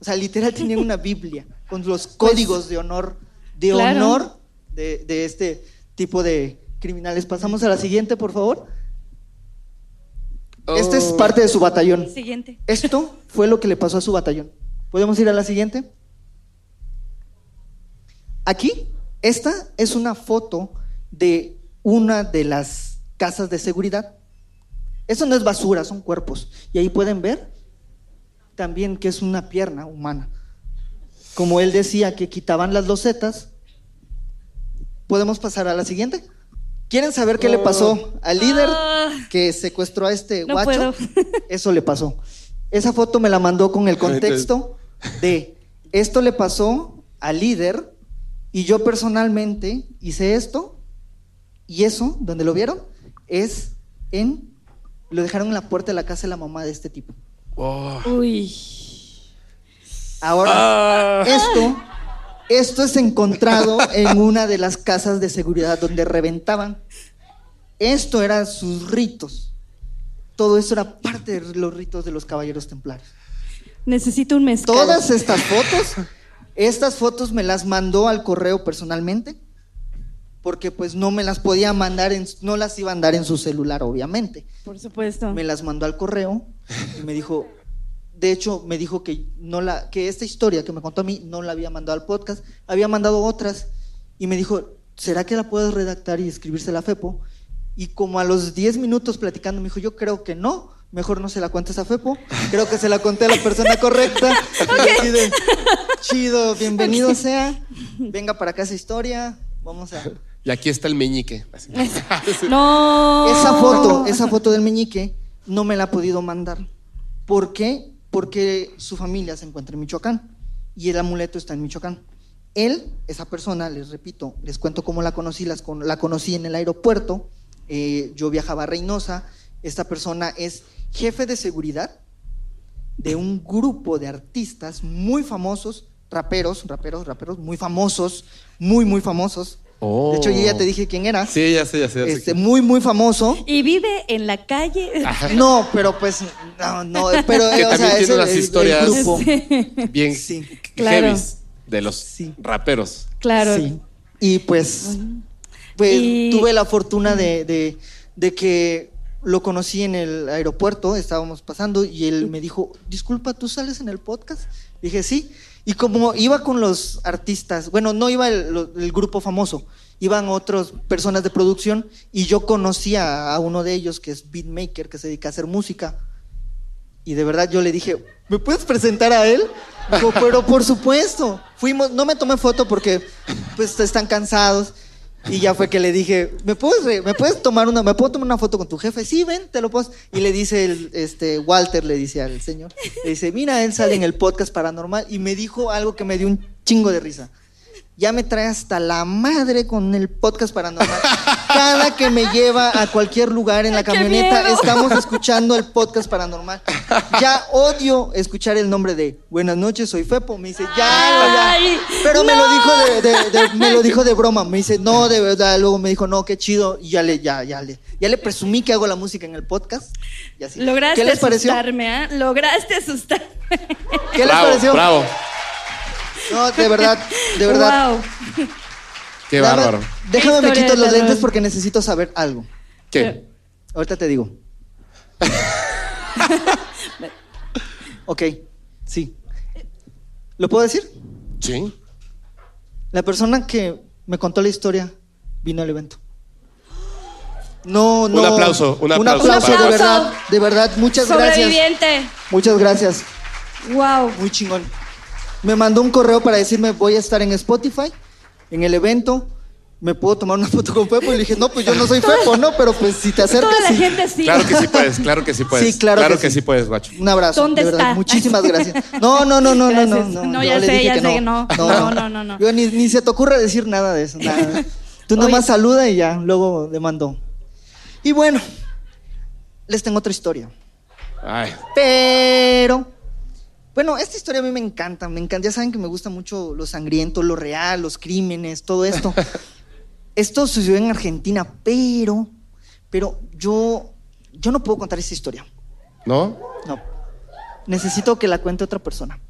O sea, literal tenían una Biblia con los códigos de honor, de claro. honor de, de este tipo de criminales. Pasamos a la siguiente, por favor. Este es parte de su batallón. Siguiente. Esto fue lo que le pasó a su batallón. ¿Podemos ir a la siguiente? Aquí, esta es una foto de una de las casas de seguridad. Eso no es basura, son cuerpos. Y ahí pueden ver también que es una pierna humana. Como él decía que quitaban las losetas. ¿Podemos pasar a la siguiente? ¿Quieren saber qué le pasó al líder que secuestró a este Ah. No guacho? puedo. Eso le pasó. Esa foto me la mandó con el contexto de esto le pasó al líder y yo personalmente hice esto y eso, donde lo vieron, es en lo dejaron en la puerta de la casa de la mamá de este tipo. Uy. Ahora, Ah. esto, esto es encontrado en una de las casas de seguridad donde reventaban. Esto eran sus ritos. Todo eso era parte de los ritos de los caballeros templarios. Necesito un mezcal. Todas estas fotos, estas fotos me las mandó al correo personalmente, porque pues no me las podía mandar, en, no las iba a andar en su celular, obviamente. Por supuesto. Me las mandó al correo y me dijo, de hecho, me dijo que no la, que esta historia que me contó a mí no la había mandado al podcast, había mandado otras y me dijo, ¿será que la puedes redactar y escribírsela a Fepo? Y como a los 10 minutos platicando me dijo, yo creo que no, mejor no se la cuentes a Fepo, creo que se la conté a la persona correcta. Así de, chido, bienvenido sea, venga para acá esa historia, vamos a... Y aquí está el meñique. No. Esa foto, esa foto del meñique, no me la ha podido mandar. ¿Por qué? Porque su familia se encuentra en Michoacán y el amuleto está en Michoacán. Él, esa persona, les repito, les cuento cómo la conocí, las con- la conocí en el aeropuerto, eh, yo viajaba a Reynosa, esta persona es jefe de seguridad de un grupo de artistas muy famosos, raperos, raperos, raperos, muy famosos, muy, muy famosos. De hecho, yo ya te dije quién era. Sí, ya sé, ya sé. ya sé. Este, muy, muy famoso. Y vive en la calle. No, pero pues, no, no, pero Que o también sea, tiene el- unas el- el historias grupo. bien Claro. heavies de los raperos. Claro. Sí. Y pues, pues Y- tuve la fortuna de, de- de que lo conocí en el aeropuerto, estábamos pasando y él me dijo, disculpa, ¿tú sales en el podcast? Dije, sí. Y como iba con los artistas, bueno, no iba el grupo famoso, iban otras personas de producción y yo conocía a uno de ellos que es beatmaker, que se dedica a hacer música. Y de verdad yo le dije, ¿me puedes presentar a él? Dijo, pero por supuesto. Fuimos, no me tomé foto porque pues están cansados. Y ya fue que le dije, ¿me puedes, ¿me puedes tomar una, me puedo tomar una foto con tu jefe? Sí, ven, te lo puedo. Y le dice el, este, Walter, le dice al señor, le dice, mira, él sale en el podcast paranormal y me dijo algo que me dio un chingo de risa. Ya me trae hasta la madre con el podcast paranormal. Cada que me lleva a cualquier lugar en la ¡Qué camioneta, estamos escuchando el podcast paranormal. Ya odio escuchar el nombre de Buenas noches, soy Fepo. Me dice, ya, Pero me lo dijo de, de- de- me lo dijo de broma. Me dice, no, de verdad. Luego me dijo, no, qué chido. Y ya le, ya, ya le, ya le presumí que hago la música en el podcast. Y así. Lograste ¿Qué les pareció? asustarme, ¿ah? Lograste asustarme. ¿Qué les pareció? bravo. No, de verdad, de verdad. Wow. Qué bárbaro. Déjame me Historia quito de los lentes porque necesito saber algo. ¿Qué? Ahorita te digo. ok, sí. ¿Lo puedo decir? Sí. La persona que me contó la historia vino al evento. No, no. Un aplauso, un aplauso de para- verdad, de verdad. Muchas gracias. Sobreviviente. Muchas gracias. Wow. Muy chingón. Me mandó un correo para decirme voy a estar en Spotify, en el evento. ¿Me puedo tomar una foto con Fepo? Y le dije, no, pues yo no soy Fepo, ¿no? Pero pues si te acercas. Toda la sí. gente sí. Claro que sí puedes, claro que sí puedes. Sí, claro que que, sí. sí puedes, guacho. Un abrazo. ¿Dónde de verdad. está? Muchísimas gracias. No, no, no, no, no, no, no. Ya le sé, dije ya sé no. No, no, no, no. Yo ni, ni se te ocurra decir nada de eso. Nada. Tú nada Oye. más saluda y ya, luego le mandó. Y bueno, les tengo otra historia. Ay, Pero, bueno, esta historia a mí me encanta, me encanta. Ya saben que me gusta mucho lo sangriento, lo real, los crímenes, todo esto. esto sucedió en Argentina, pero, pero yo, yo no puedo contar esta historia. ¿no? No. Necesito que la cuente otra persona,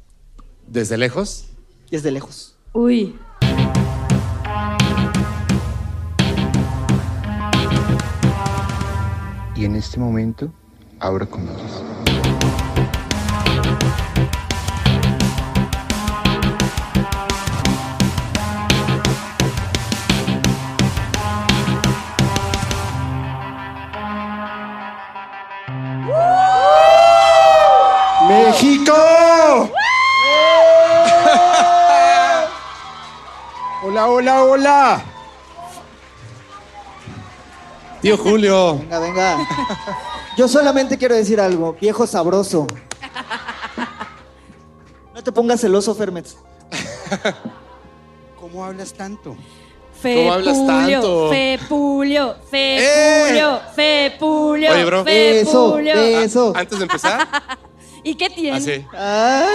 ¿Desde lejos? desde lejos. Uy. Y en este momento, abro comillas. ¡México! hola, hola, hola. Tío Julio. Venga, venga. Yo solamente quiero decir algo, viejo sabroso. No te pongas celoso, Fermet. ¿Cómo hablas tanto? ¿Cómo hablas Fepulio, tanto? Fepulio, Fepulio, Fepulio, Oye, bro. Eso, eso. Antes de empezar, ¿Y qué tiene? así. Ay.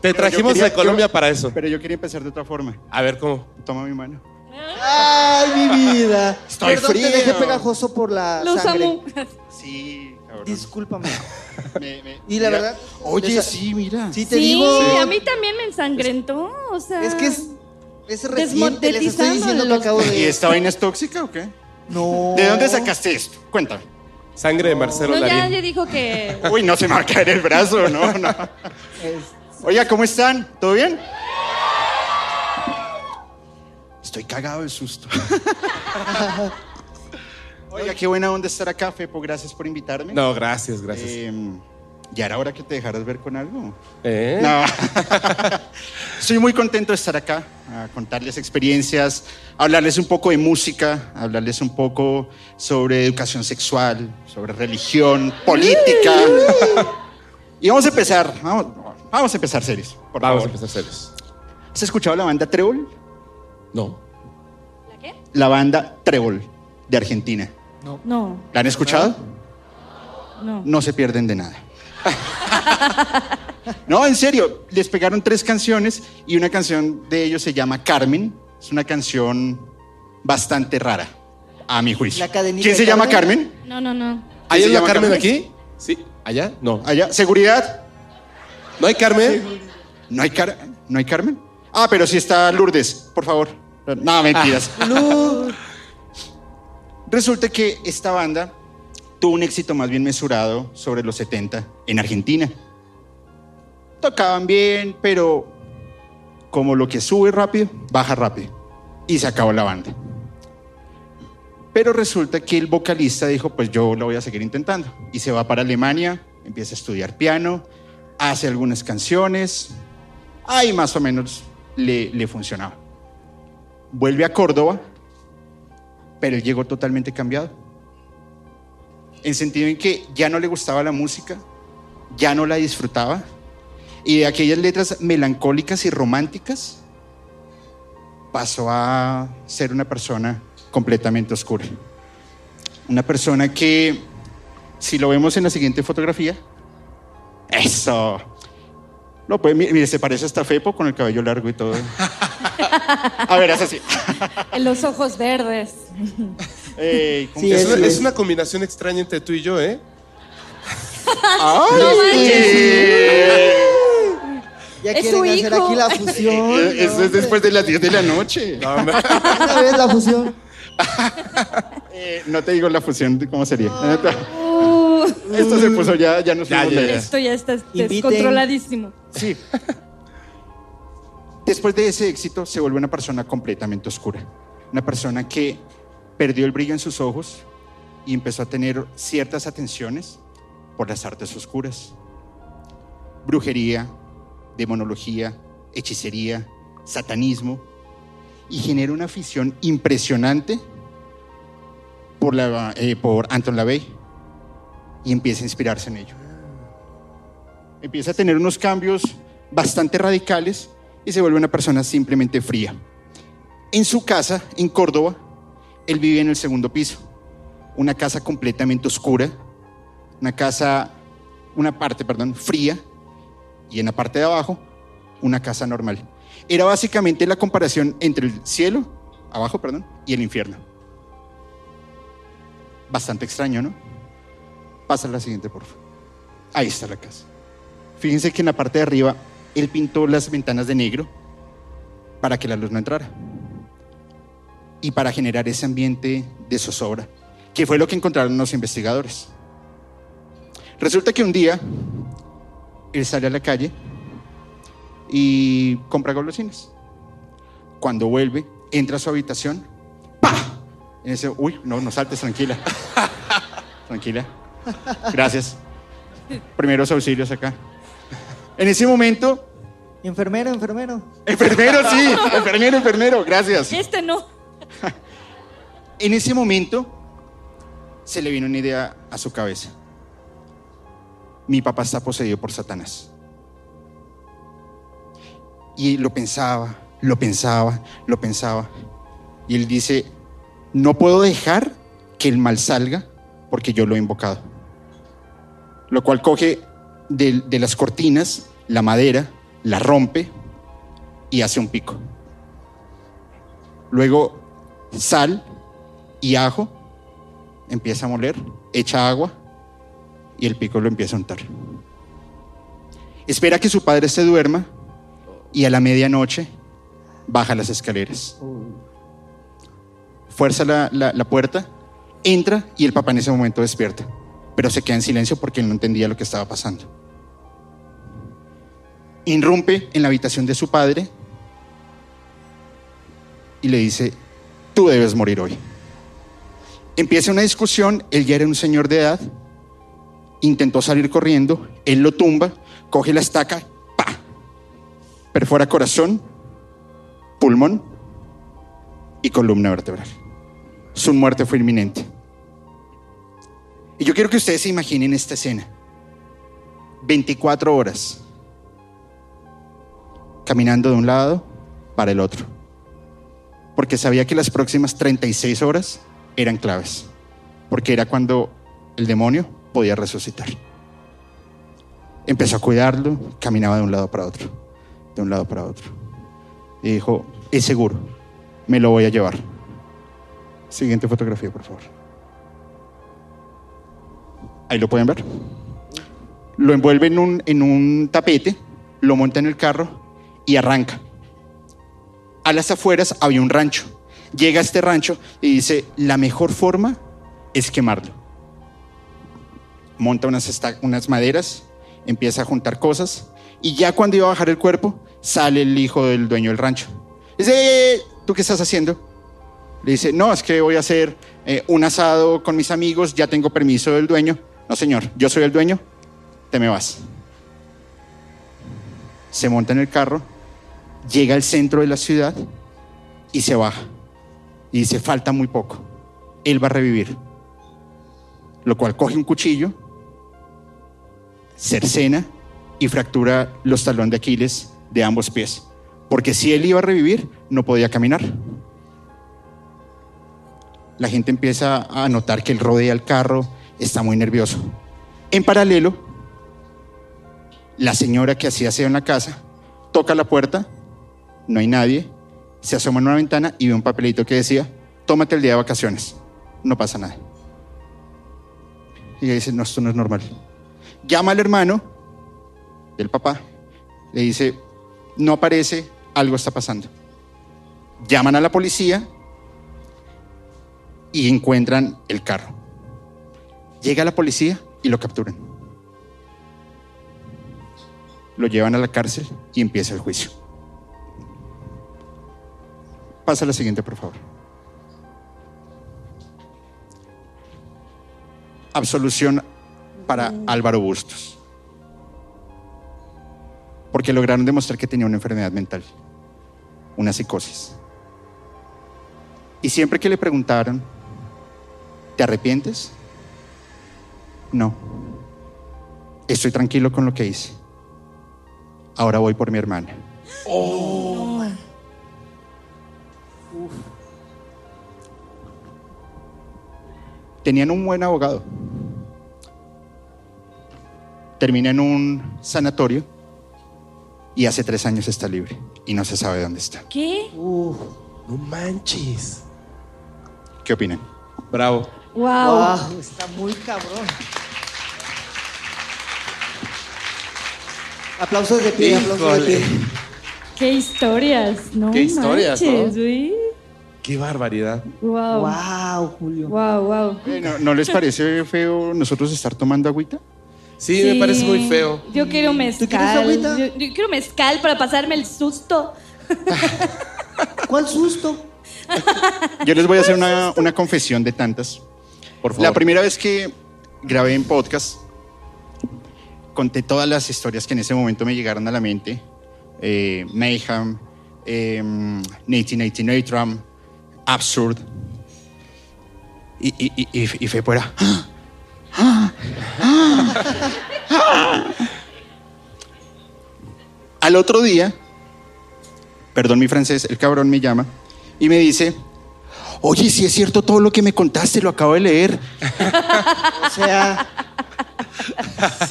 Te trajimos quería- de Colombia yo- para eso. Pero yo quería empezar de otra forma. A ver, ¿cómo? Toma mi mano. Ay, mi vida. Estoy Perdón, frío. te dejé pegajoso por la Los sangre. amo. Sí, cabrón. Discúlpame. Me- me- Y la mira. verdad, Oye, esa- sí, mira. Sí, te Sí, digo. a mí también me ensangrentó, o sea. Es que es, es reciente, les estoy diciendo que Desmonetizándolo. acabo ¿Y de... esta vaina es tóxica o qué? No. ¿De dónde sacaste esto? Cuéntame. Sangre de Marcelo No, ya, Larín. ya dijo que. Uy, no se me va a caer el brazo, no, no. Oiga, ¿cómo están? ¿Todo bien? Estoy cagado de susto. Oiga, qué buena onda estar acá, Fepo. Gracias por invitarme. No, gracias, gracias. Eh, ¿Ya era hora que te dejaras ver con algo? ¿Eh? No. Estoy muy contento de estar acá, a contarles experiencias, a hablarles un poco de música, a hablarles un poco sobre educación sexual, sobre religión, política. y vamos a empezar, vamos, vamos a empezar serios, por Vamos a empezar serios. ¿Has escuchado la banda Trébol? No. ¿La qué? La banda Trébol de Argentina. No, ¿La han escuchado? no. no se pierden de nada. No, en serio, les pegaron tres canciones y una canción de ellos se llama Carmen. Es una canción bastante rara, a mi juicio. La ¿Quién se llama Carmen. No, no, no. ¿Hay se una llama Carmen Carmen? aquí? Sí. ¿Allá? No. Allá, seguridad. ¿No hay Carmen? ¿No hay, Car- ¿No hay Carmen? Ah, pero sí está Lourdes, por favor. No, mentiras. Resulta que esta banda tuvo un éxito más bien mesurado sobre los 70 en Argentina. Tocaban bien, pero como lo que sube rápido, baja rápido. Y se acabó la banda. Pero resulta que el vocalista dijo, pues yo lo voy a seguir intentando. Y se va para Alemania, empieza a estudiar piano, hace algunas canciones. Ahí más o menos le, le funcionaba. Vuelve a Córdoba, pero él llegó totalmente cambiado. En sentido en que ya no le gustaba la música, ya no la disfrutaba. Y de aquellas letras melancólicas y románticas, pasó a ser una persona completamente oscura. Una persona que, si lo vemos en la siguiente fotografía, eso. Lo puede, mire, se parece hasta Fepo con el cabello largo y todo. A ver, es así. En los ojos verdes. Ey, ¿cómo Sí, Es, es- una, es- una combinación extraña entre tú y yo, ¿eh? ¡Ay! Ya Es quieren su hacer hijo. aquí la fusión. Eso es después de las 10 de la noche. No. Una vez la fusión. Eh, no te digo la fusión, ¿cómo sería? Uh, Esto se puso ya, ya nos Ya, fuimos ya, esto ya está descontroladísimo. Sí. Después de ese éxito se vuelve una persona completamente oscura. Una persona que perdió el brillo en sus ojos y empezó a tener ciertas atenciones por las artes oscuras. Brujería, demonología, hechicería, satanismo. Y genera una afición impresionante por, la, eh, por Anton LaVey. Y empieza a inspirarse en ello empieza a tener unos cambios bastante radicales y se vuelve una persona simplemente fría. En su casa, en Córdoba, él vivía en el segundo piso. Una casa completamente oscura, una casa, una parte, perdón, fría, y en la parte de abajo, una casa normal. Era básicamente la comparación entre el cielo, abajo, perdón, y el infierno. Bastante extraño, ¿no? Pasa la siguiente, por favor. Ahí está la casa. Fíjense que en la parte de arriba él pintó las ventanas de negro para que la luz no entrara y para generar ese ambiente de zozobra, que fue lo que encontraron los investigadores. Resulta que un día él sale a la calle y compra golosinas. Cuando vuelve, entra a su habitación, ¡pa! En ese, uy, no, no saltes, tranquila. tranquila. Gracias. Primeros auxilios acá. En ese momento, Enfermero, enfermero. enfermero, sí, enfermero, enfermero, gracias. Este no. En ese momento se le vino una idea a su cabeza. Mi papá está poseído por Satanás. Y lo pensaba, lo pensaba, lo pensaba. Y él dice, no puedo dejar que el mal salga porque yo lo he invocado. Lo cual coge de, de las cortinas la madera, la rompe y hace un pico. Luego sal y ajo, empieza a moler, echa agua y el pico lo empieza a untar. Espera que su padre se duerma y a la medianoche baja las escaleras. Fuerza la, la- puerta, entra y el papá en ese momento despierta, pero se queda en silencio porque él no entendía lo que estaba pasando. Irrumpe en la habitación de su padre y le dice, tú debes morir hoy. Empieza una discusión, él ya era un señor de edad, intentó salir corriendo, él lo tumba, coge la estaca, pa, perfora corazón, pulmón y columna vertebral. Su muerte fue inminente. Y yo quiero que ustedes se imaginen esta escena. 24 horas caminando de un lado para el otro. Porque sabía que las próximas 36 horas eran claves. Porque era cuando el demonio podía resucitar. Empezó a cuidarlo, caminaba de un lado para otro, de un lado para otro. Y dijo, es seguro, me lo voy a llevar. Siguiente fotografía, por favor. Ahí lo pueden ver. Lo envuelve en un, en un tapete, lo monta en el carro y arranca. A las afueras había un rancho. Llega a este rancho y dice, la mejor forma es quemarlo. Monta unas, unas maderas, empieza a juntar cosas y ya cuando iba a bajar el cuerpo, sale el hijo del dueño del rancho. Dice, "Eh, ¿tú qué estás haciendo? Le dice, no, es que voy a hacer eh, un asado con mis amigos, ya tengo permiso del dueño. No, señor, yo soy el dueño, te me vas. Se monta en el carro, llega al centro de la ciudad y se baja. Y dice, falta muy poco, él va a revivir. Lo cual coge un cuchillo, cercena y fractura los talones de Aquiles de ambos pies. Porque si él iba a revivir, no podía caminar la gente empieza a notar que él rodea el carro, está muy nervioso. En paralelo, la señora que hacía aseo en la casa toca la puerta, no hay nadie, se asoma en una ventana y ve un papelito que decía, tómate el día de vacaciones, no pasa nada. Y ella dice, no, esto no es normal. Llama al hermano del papá, le dice, no aparece, algo está pasando. Llaman a la policía, y encuentran el carro. Llega la policía y lo capturan. Lo llevan a la cárcel y empieza el juicio. Pasa la siguiente, por favor. Absolución para Álvaro Bustos. Porque lograron demostrar que tenía una enfermedad mental, una psicosis. Y siempre que le preguntaron, ¿te arrepientes? No. Estoy tranquilo con lo que hice. Ahora voy por mi hermana. Oh. Tenían un buen abogado. Termina en un sanatorio y hace tres años está libre y no se sabe dónde está. ¿Qué? no manches. ¿Qué opinan? Bravo. Wow. Wow, está muy cabrón. Aplausos de pie, aplausos de pie. Qué historias, ¿no? Qué historias, ¿no? manches, güey. Qué barbaridad. Wow. Wow, Julio. Wow, wow. Eh, ¿No, no les parece feo nosotros estar tomando agüita? Sí, me parece muy feo. Yo quiero mezcal. quieres agüita? Yo, yo quiero mezcal para pasarme el susto. ¿Cuál susto? Yo les voy a hacer una, una confesión de tantas. Por favor. La primera vez que grabé en podcast, conté todas las historias que en ese momento me llegaron a la mente. Eh, Mayhem, eh, 1989 Drum, Absurd. Y, y, y, y, y fue fuera. Al otro día, perdón mi francés, el cabrón me llama y me dice, oye, si es cierto todo lo que me contaste, lo acabo de leer. O sea,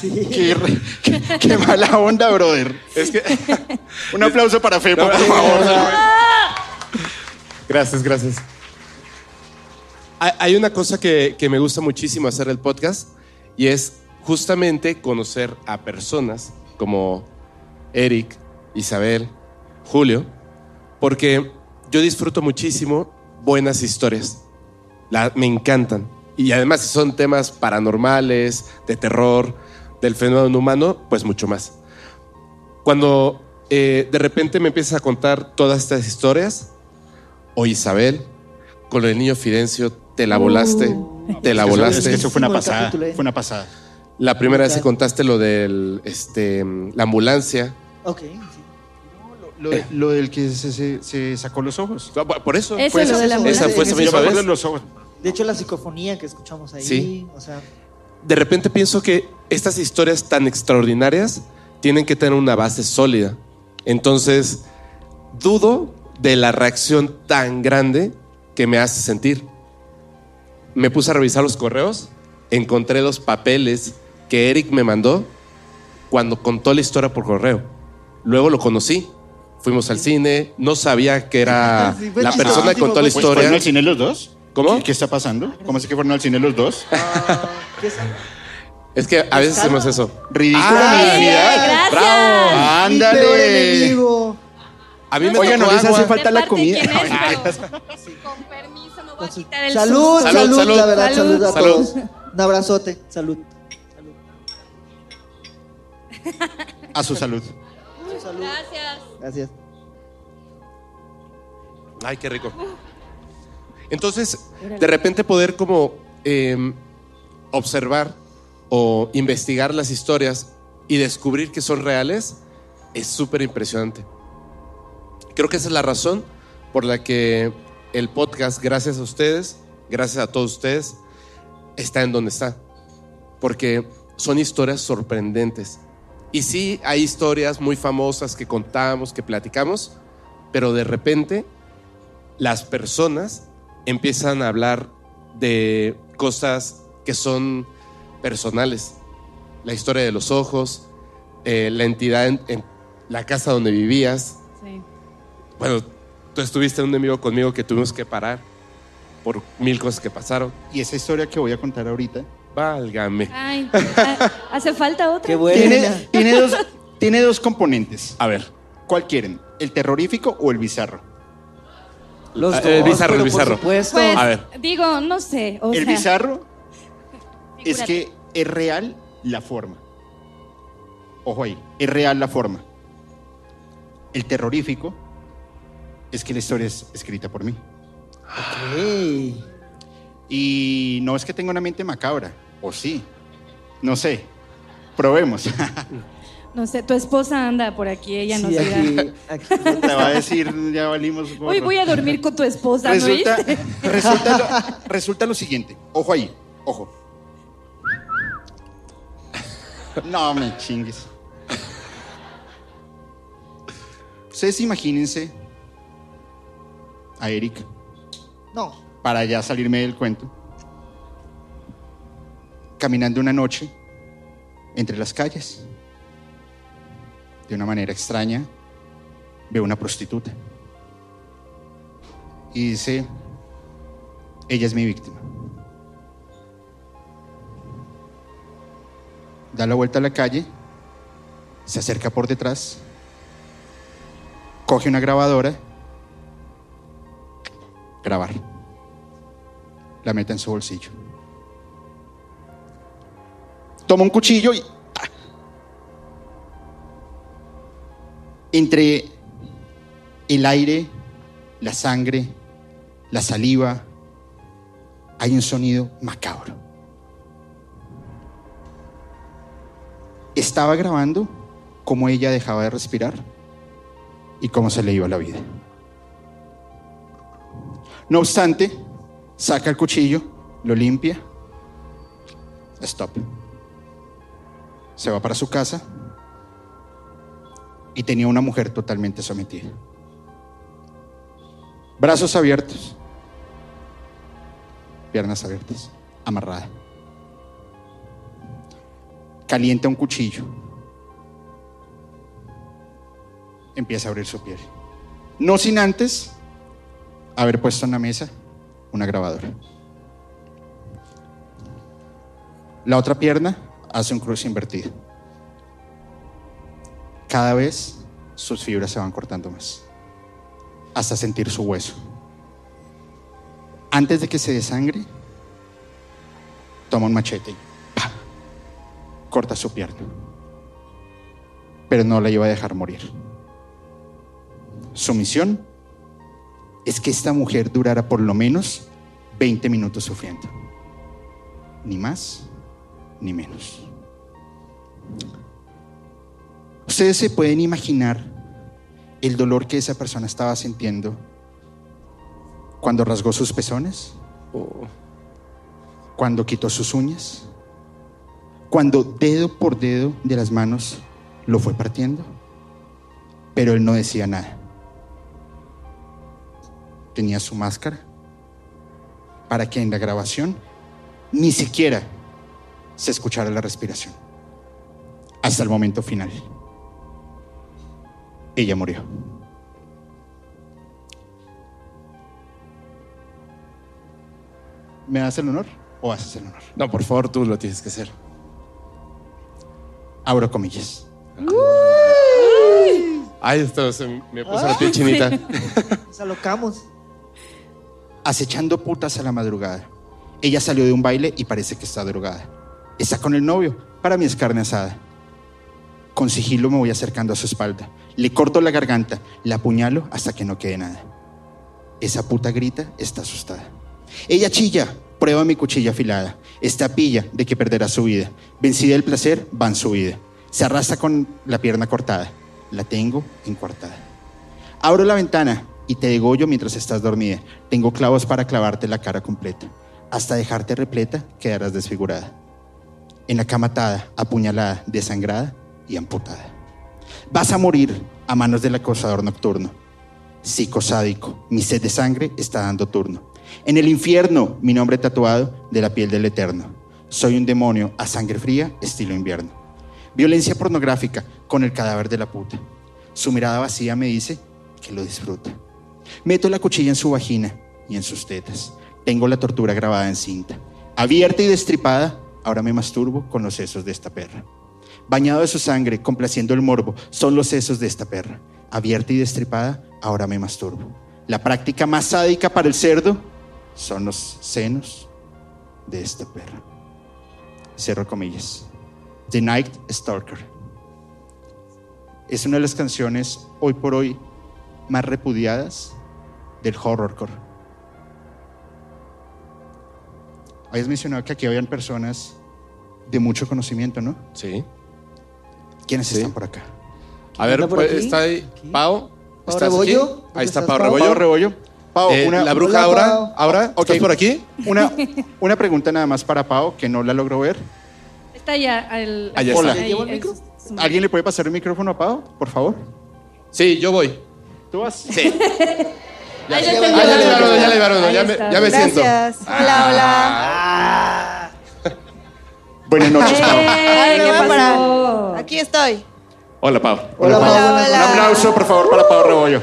Qué, re- qué- qué mala onda, brother. Es que. Un aplauso para Fepo, No, por no, favor. Gracias, gracias. Hay una cosa que, que me gusta muchísimo hacer el podcast y es justamente conocer a personas como Eric, Isabel, Julio, porque yo disfruto muchísimo buenas historias. La- me encantan. Y además si son temas paranormales, de terror, del fenómeno humano, pues mucho más. Cuando eh, de repente me empiezas a contar todas estas historias, o Isabel, con el niño Fidencio, te la volaste, te la eso- volaste. es que eso fue una pasada. ¿eh? Fue una pasada. La primera vez que contaste lo del, este, la ambulancia. ok. sí. Lo, lo del que se, se- se sacó los ojos. Por eso. Eso fue lo esa- de la esa fue esa ambulancia. misma vez. de los ojos. De hecho, la psicofonía que escuchamos ahí, Sí. o sea, De repente pienso que estas historias tan extraordinarias tienen que tener una base sólida. Entonces, dudo de la reacción tan grande que me hace sentir. Me puse a revisar los correos, encontré los papeles que Eric me mandó cuando contó la historia por correo. Luego lo conocí. Fuimos al cine, no sabía que era Sí, la persona que contó la Pues, ¿Fueron historia. al cine los dos? ¿Cómo? ¿Qué, qué está pasando? ¿Cómo es que fueron al cine los dos? ¿qué es? Es que a veces hacemos eso. Ridícula Ah. ¡Bravo! ¡Ándale! A mí me Oiga, no les hace falta la comida. Con permiso, me voy a quitar el Salud, salud, Salud, la verdad, salud. salud, a Salud. todos. Un abrazote, salud. A su salud. Salud. Gracias. Gracias. Ay, qué rico. Entonces, de repente poder como eh, observar o investigar las historias y descubrir que son reales es súper impresionante. Creo que esa es la razón por la que el podcast, gracias a ustedes, gracias a todos ustedes, está en donde está. Porque son historias sorprendentes. Y sí, hay historias muy famosas que contamos, que platicamos, pero de repente las personas empiezan a hablar de cosas que son personales. La historia de los ojos, eh, la entidad en, la casa donde vivías. Bueno, tú estuviste en un enemigo conmigo que tuvimos que parar por mil cosas que pasaron. Y esa historia que voy a contar ahorita Válgame. Ay, ¿hace falta otra? Qué bueno. tiene, tiene dos, tiene dos componentes. A ver. ¿Cuál quieren? ¿El terrorífico o el bizarro? Los Ah, el dos, bizarro, pero el bizarro. Por supuesto. Pues, A ver. digo, no sé. O el sea, bizarro es que es real la forma. Ojo ahí, es real la forma. El terrorífico es que la historia es escrita por mí. Ok. Y no es que tenga una mente macabra, o sí, no sé. Probemos. No sé, tu esposa anda por aquí, ella nos Sí, dirá. aquí, aquí. Te va a decir, ya valimos. gorro. Hoy voy a dormir con tu esposa, ¿no resulta, viste? resulta, lo, resulta lo siguiente. Ojo ahí, ojo. No me chingues. Ustedes imagínense a Eric, No. para ya salirme del cuento, caminando una noche entre las calles. De una manera extraña, veo una prostituta. Y dice, ella es mi víctima. Da la vuelta a la calle, se acerca por detrás, coge una grabadora, grabar. La mete en su bolsillo. Toma un cuchillo y... Entre el aire, la sangre, la saliva, hay un sonido macabro. Estaba grabando cómo ella dejaba de respirar y cómo se le iba la vida. No obstante, saca el cuchillo, lo limpia, stop. Se va para su casa y tenía una mujer totalmente sometida. Brazos abiertos, piernas abiertas, amarrada. Calienta un cuchillo. Empieza a abrir su piel. No sin antes haber puesto en la mesa una grabadora. La otra pierna hace un cruz invertido. Cada vez sus fibras se van cortando más, hasta sentir su hueso. Antes de que se desangre, toma un machete y corta su pierna. Pero no la iba a dejar morir. Su misión es que esta mujer durara por lo menos 20 minutos sufriendo. Ni más, ni menos. Ustedes se pueden imaginar el dolor que esa persona estaba sintiendo cuando rasgó sus pezones, cuando quitó sus uñas, cuando dedo por dedo de las manos lo fue partiendo, pero él no decía nada. Tenía su máscara para que en la grabación ni siquiera se escuchara la respiración hasta el momento final. Ella murió. ¿Me das el honor o haces el honor? No, por favor, tú lo tienes que hacer. Abro comillas. Ay, esto se me puso la piel chinita. Nos alocamos. Acechando putas a la madrugada. Ella salió de un baile y parece que está drogada. Está con el novio. Para mí es. Con sigilo me voy acercando a su espalda. Le corto la garganta, la apuñalo hasta que no quede nada. Esa puta grita, está asustada. Ella chilla, prueba mi cuchilla afilada. Está pilla de que perderá su vida. Vencida el placer, va en su vida. Se arrastra con la pierna cortada. La tengo encuartada. Abro la ventana y te degollo mientras estás dormida. Tengo clavos para clavarte la cara completa. Hasta dejarte repleta, quedarás desfigurada. En la cama atada, apuñalada, desangrada y amputada. Vas a morir a manos del acosador nocturno. Psicosádico, mi sed de sangre está dando turno. En el infierno, mi nombre tatuado de la piel del eterno. Soy un demonio a sangre fría, estilo invierno. Violencia pornográfica con el cadáver de la puta. Su mirada vacía me dice que lo disfruta. Meto la cuchilla en su vagina y en sus tetas. Tengo la tortura grabada en cinta. Abierta y destripada, ahora me masturbo con los sesos de esta perra. Bañado de su sangre, complaciendo el morbo, son los sesos de esta perra. Abierta y destripada, ahora me masturbo. La práctica más sádica para el cerdo son los senos de esta perra. Cerro comillas. The Night Stalker. Es una de las canciones hoy por hoy más repudiadas del horrorcore. Habías mencionado que aquí habían personas de mucho conocimiento, ¿no? Sí. ¿Quiénes están por acá? A ver, por pues, aquí? está ahí Pau. Pau ¿Estás Rebollo. aquí? ¿Dónde Ahí está Pau Pau? Rebollo. Pau Rebollo. Pau, Eh, una, la bruja Hola, ahora, Pau. ahora, Ok. ¿estás por aquí? una, una pregunta nada más para Pau, que no la logro ver. Está ya el. Allá Hola. está. ¿Llevo el micro? ¿Alguien le puede pasar el micrófono a Pau, por favor? Sí, yo voy. ¿Tú vas? Sí. Ahí Ya lo le tengo. Ah, ya le uno, ya le Ahí ya me, ya me siento. Gracias. Hola, hola. Buenas noches, Pau. Ay, ¿qué pasó? Aquí estoy. Hola, Pau. Hola, Pau. Pau. Hola, Un aplauso, por favor, para Pau Rebollo.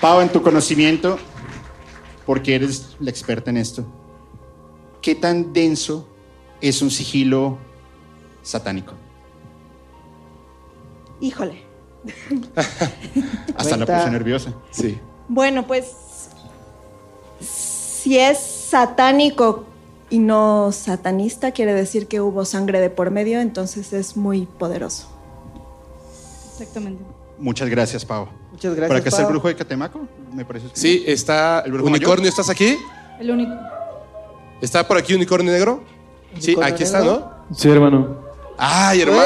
Pau, en tu conocimiento, porque eres la experta en esto, ¿qué tan denso es un sigilo satánico? Híjole. Hasta la puse nerviosa. Sí. Bueno, pues si es satánico y no satanista, quiere decir que hubo sangre de por medio, entonces es muy poderoso. Exactamente. Muchas gracias, Pau. Muchas gracias. ¿Para qué está el brujo de Catemaco? Me parece. Sí, está. ¿El brujo Unicornio, ¿estás aquí? El único. ¿Está por aquí Unicornio Negro? Sí, ¿Unicornio aquí está? ¿no? Sí, hermano. ¡Ay, hermano!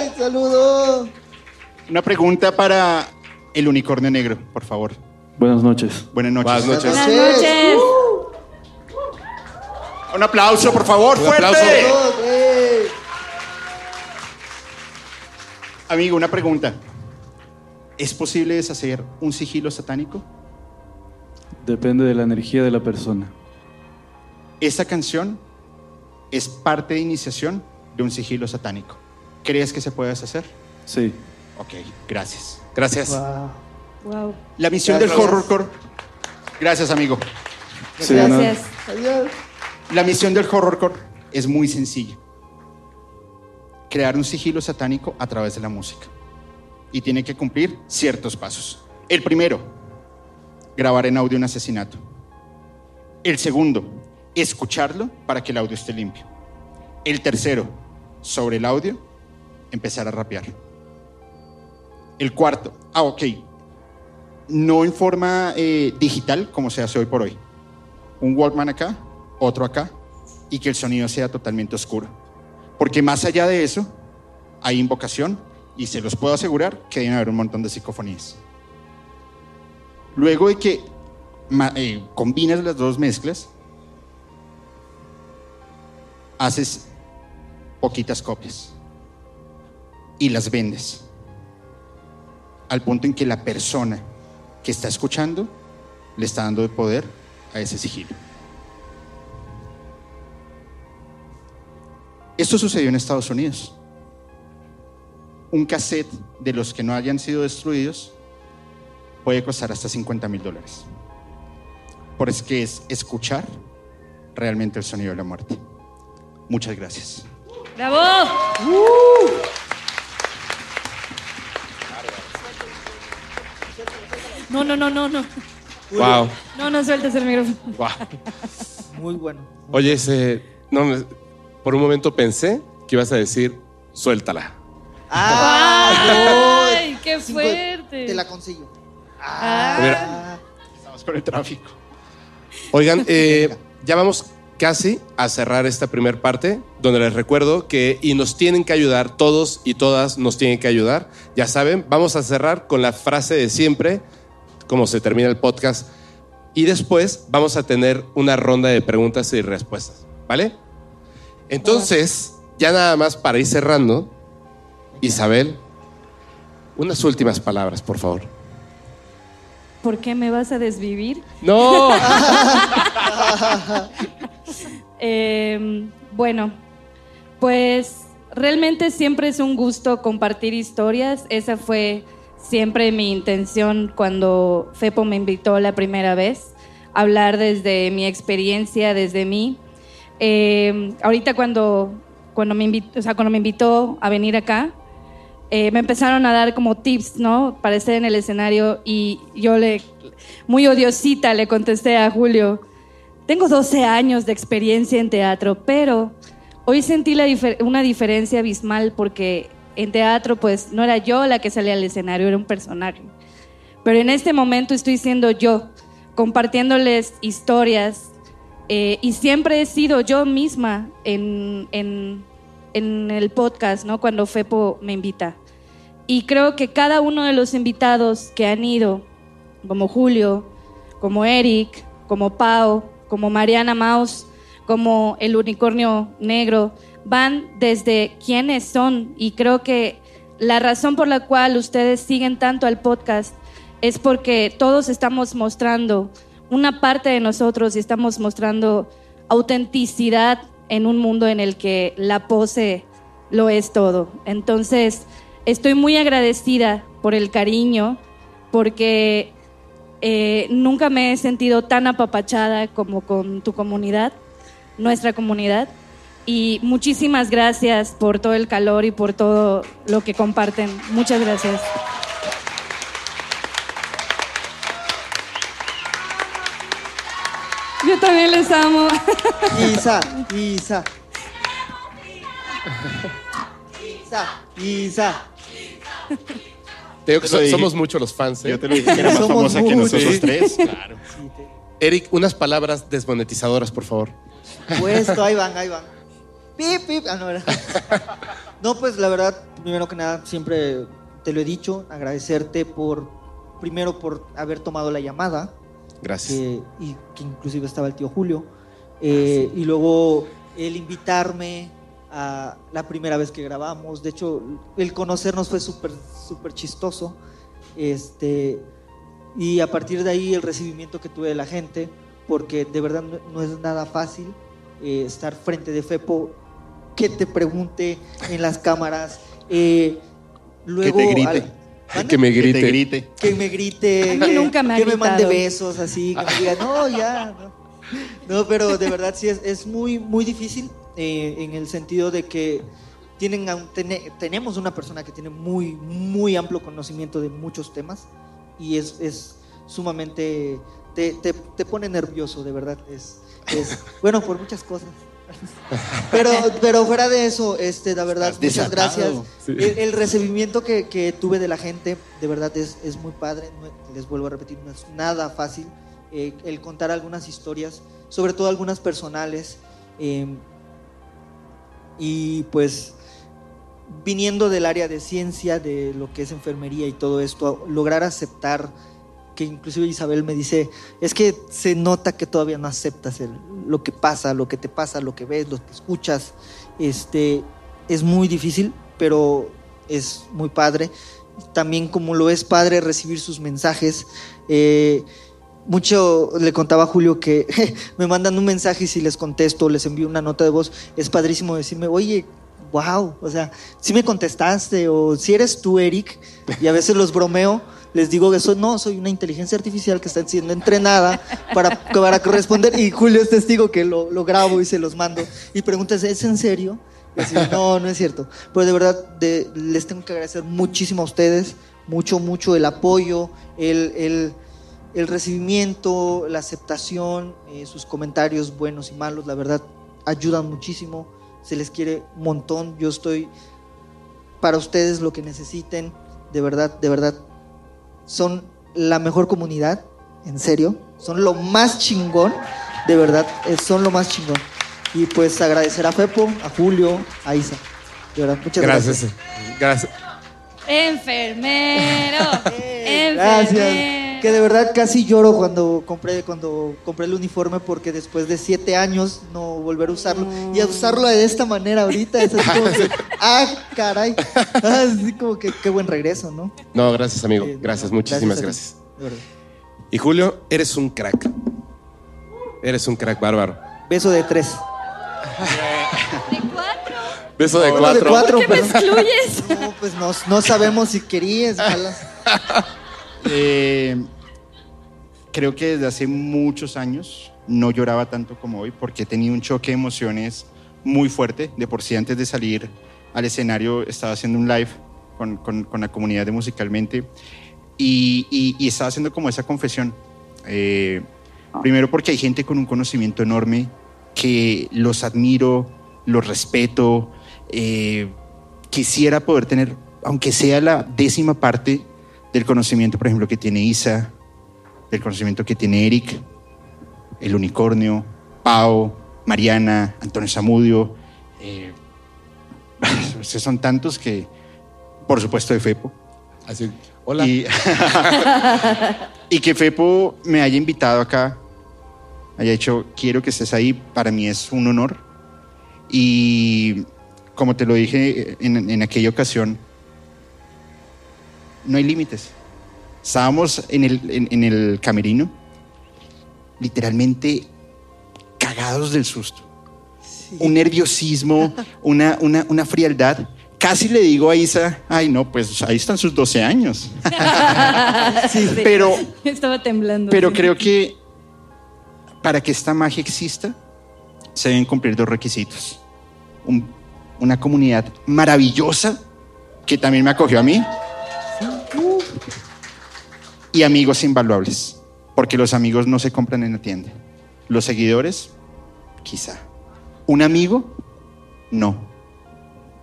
¡Ey! Una pregunta para el unicornio negro, por favor. Buenas noches. Buenas noches. Buenas noches. Buenas noches. Un aplauso, por favor, Un fuerte. aplauso. Amigo, una pregunta. ¿Es posible deshacer un sigilo satánico? Depende de la energía de la persona. Esta canción es parte de iniciación de un sigilo satánico. ¿Crees que se puede deshacer? Sí. Ok, gracias. Gracias. Wow. Wow. La misión Gracias. del horrorcore. Gracias, amigo. Sí. Gracias. Adiós. La misión del horrorcore es muy sencilla. Crear un sigilo satánico a través de la música. Y tiene que cumplir ciertos pasos. El primero, grabar en audio un asesinato. El segundo, escucharlo para que el audio esté limpio. El tercero, sobre el audio, empezar a rapear. El cuarto, ah, ok, no en forma eh, digital como se hace hoy por hoy. Un Walkman acá, otro acá, y que el sonido sea totalmente oscuro. Porque más allá de eso, hay invocación y se los puedo asegurar que deben haber un montón de psicofonías. Luego de que eh, combinas las dos mezclas, haces poquitas copias y las vendes al punto en que la persona que está escuchando le está dando de poder a ese sigilo. Esto sucedió en Estados Unidos. Un cassette de los que no hayan sido destruidos puede costar hasta 50 mil dólares. Por es que es escuchar realmente el sonido de la muerte. Muchas gracias. ¡Bravo! No, no, no, no, no. Wow. No, no sueltes el micrófono. wow. Muy bueno. Oye, ese, no, por un momento pensé que ibas a decir, suéltala. ¡Ah! ¡Ay, qué Cinco- fuerte! Te la consigo. Ah. Estamos con el tráfico. Oigan, eh, ya vamos casi a cerrar esta primer parte, donde les recuerdo que, y nos tienen que ayudar, todos y todas nos tienen que ayudar. Ya saben, vamos a cerrar con la frase de siempre, como se termina el podcast, y después vamos a tener una ronda de preguntas y respuestas, ¿vale? Entonces, ya nada más para ir cerrando, Isabel, unas últimas palabras, por favor. ¿Por qué me vas a desvivir? No. Eh, bueno, pues realmente siempre es un gusto compartir historias. Esa fue siempre mi intención cuando Fepo me invitó la primera vez, hablar desde mi experiencia, desde mí. Eh, ahorita cuando, cuando, me invitó, o sea, cuando me invitó a venir acá, eh, me empezaron a dar como tips, ¿no? Para estar en el escenario y yo le, muy odiosita, le contesté a Julio, tengo 12 años de experiencia en teatro, pero hoy sentí una diferencia abismal porque en teatro pues no era yo la que salía al escenario, era un personaje. Pero en este momento estoy siendo yo, compartiéndoles historias eh, y siempre he sido yo misma en, en- en el podcast, ¿no? Cuando Fepo me invita. Y creo que cada uno de los invitados que han ido, como Julio, como Eric, como Pau, como Mariana Maus, como el unicornio negro, van desde quiénes son. Y creo que la razón por la cual ustedes siguen tanto al podcast es porque todos estamos mostrando una parte de nosotros y estamos mostrando autenticidad en un mundo en el que la pose lo es todo. Entonces, estoy muy agradecida por el cariño, porque eh, nunca me he sentido tan apapachada como con tu comunidad, nuestra comunidad. Y muchísimas gracias por todo el calor y por todo lo que comparten. Muchas gracias. Yo también les amo. Isa, Isa. Isa, Isa. Te digo que so- somos muchos los fans. ¿eh? Yo te lo dije que era más Somos famosa que muchos. nosotros Sí. tres. Claro. Eric, unas palabras desmonetizadoras, por favor. Puesto, ahí van, ahí van. Pip, pip. Ah, no, era. No, pues la verdad, primero que nada, siempre te lo he dicho, agradecerte por, primero por haber tomado la llamada. Gracias. que- y que inclusive estaba el tío Julio. Eh, y luego el invitarme a la primera vez que grabamos. De hecho, el conocernos fue súper, súper chistoso. Este, y a partir de ahí el recibimiento que tuve de la gente, porque de verdad no, no es nada fácil eh, estar frente de Fepo, que te pregunte en las cámaras. eh, luego te grite. al- Que me Que grite. te grite. que me grite, A mí que, nunca me ha que me mande besos así, que me diga, no, ya. No, No, pero de verdad sí es, es muy, muy difícil eh, en el sentido de que tienen, tenemos una persona que tiene muy, muy amplio conocimiento de muchos temas y es, es sumamente, te, te, te pone nervioso, de verdad. Es, es bueno, por muchas cosas. Pero, pero fuera de eso, este, la verdad, Estás muchas desatado. gracias. Sí. El, el recibimiento que, que tuve de la gente, de verdad, es, es muy padre. No- les vuelvo a repetir, no es nada fácil eh, el contar algunas historias, sobre todo algunas personales. eh, y pues, viniendo del área de ciencia, de lo que es enfermería y todo esto, lograr aceptar que inclusive Isabel me dice, es que se nota que todavía no aceptas el- lo que pasa, lo que te pasa, lo que ves, lo que escuchas. Este, es muy difícil, pero es muy padre. También como lo es padre recibir sus mensajes. Eh, mucho le contaba a Julio que me mandan un mensaje y si les contesto, les envío una nota de voz, es padrísimo decirme, oye, wow, o sea, si me contestaste o si eres tú, Eric, y a veces los bromeo, les digo que soy, no, soy una inteligencia artificial que está siendo entrenada para, para corresponder y Julio es testigo que lo, lo grabo y se los mando y preguntas, ¿es en serio? No, no es cierto. Pero de verdad les tengo que agradecer muchísimo a ustedes, mucho, mucho el apoyo, el, el, el recibimiento, la aceptación, eh, sus comentarios buenos y malos, la verdad, ayudan muchísimo, se les quiere un montón, yo estoy para ustedes lo que necesiten, de verdad, de verdad, son la mejor comunidad, en serio, son lo más chingón, de verdad, eh, son lo más chingón. Y pues agradecer a Fepo, a Julio, a Isa. De verdad, muchas gracias. Gracias. Gracias. Enfermero. Gracias. Que de verdad casi lloro cuando compré cuando compré el uniforme porque después de siete años no volver a usarlo y a usarlo de esta manera ahorita es así como que, ah caray así como que qué buen regreso no No, gracias, amigo. Gracias, no, muchísimas gracias de. Y Julio, eres un crack. Eres un crack bárbaro. beso de tres Beso de cuatro. de cuatro ¿Por qué me excluyes? no pues no, no sabemos si querías. Eh, creo que desde hace muchos años no lloraba tanto como hoy porque he tenido un choque de emociones muy fuerte. De por sí, antes de salir al escenario, estaba haciendo un live con, con- con la comunidad de Musicalmente y, y- y estaba haciendo como esa confesión. Eh, primero porque hay gente con un conocimiento enorme que los admiro, los respeto. eh, quisiera poder tener, aunque sea la décima parte del conocimiento, por ejemplo, que tiene Isa, del conocimiento que tiene Eric, el unicornio, Pau, Mariana, Antonio Zamudio. eh, son tantos que, por supuesto, de Fepo. Así, hola. Y, y que Fepo me haya invitado acá, haya dicho, quiero que estés ahí, para mí es un honor. Y como te lo dije en, en aquella ocasión, no hay límites. Estábamos en el, en- en el camerino, literalmente cagados del susto. un nerviosismo, una, una, una frialdad. Casi le digo a Isa, ay no, pues ahí están sus 12 años. Sí. Pero, Estaba temblando. pero sí. creo que para que esta magia exista, se deben cumplir dos requisitos. Un- una comunidad maravillosa que también me acogió a mí y amigos invaluables, porque los amigos no se compran en la tienda. Los seguidores, quizá. Un amigo, no.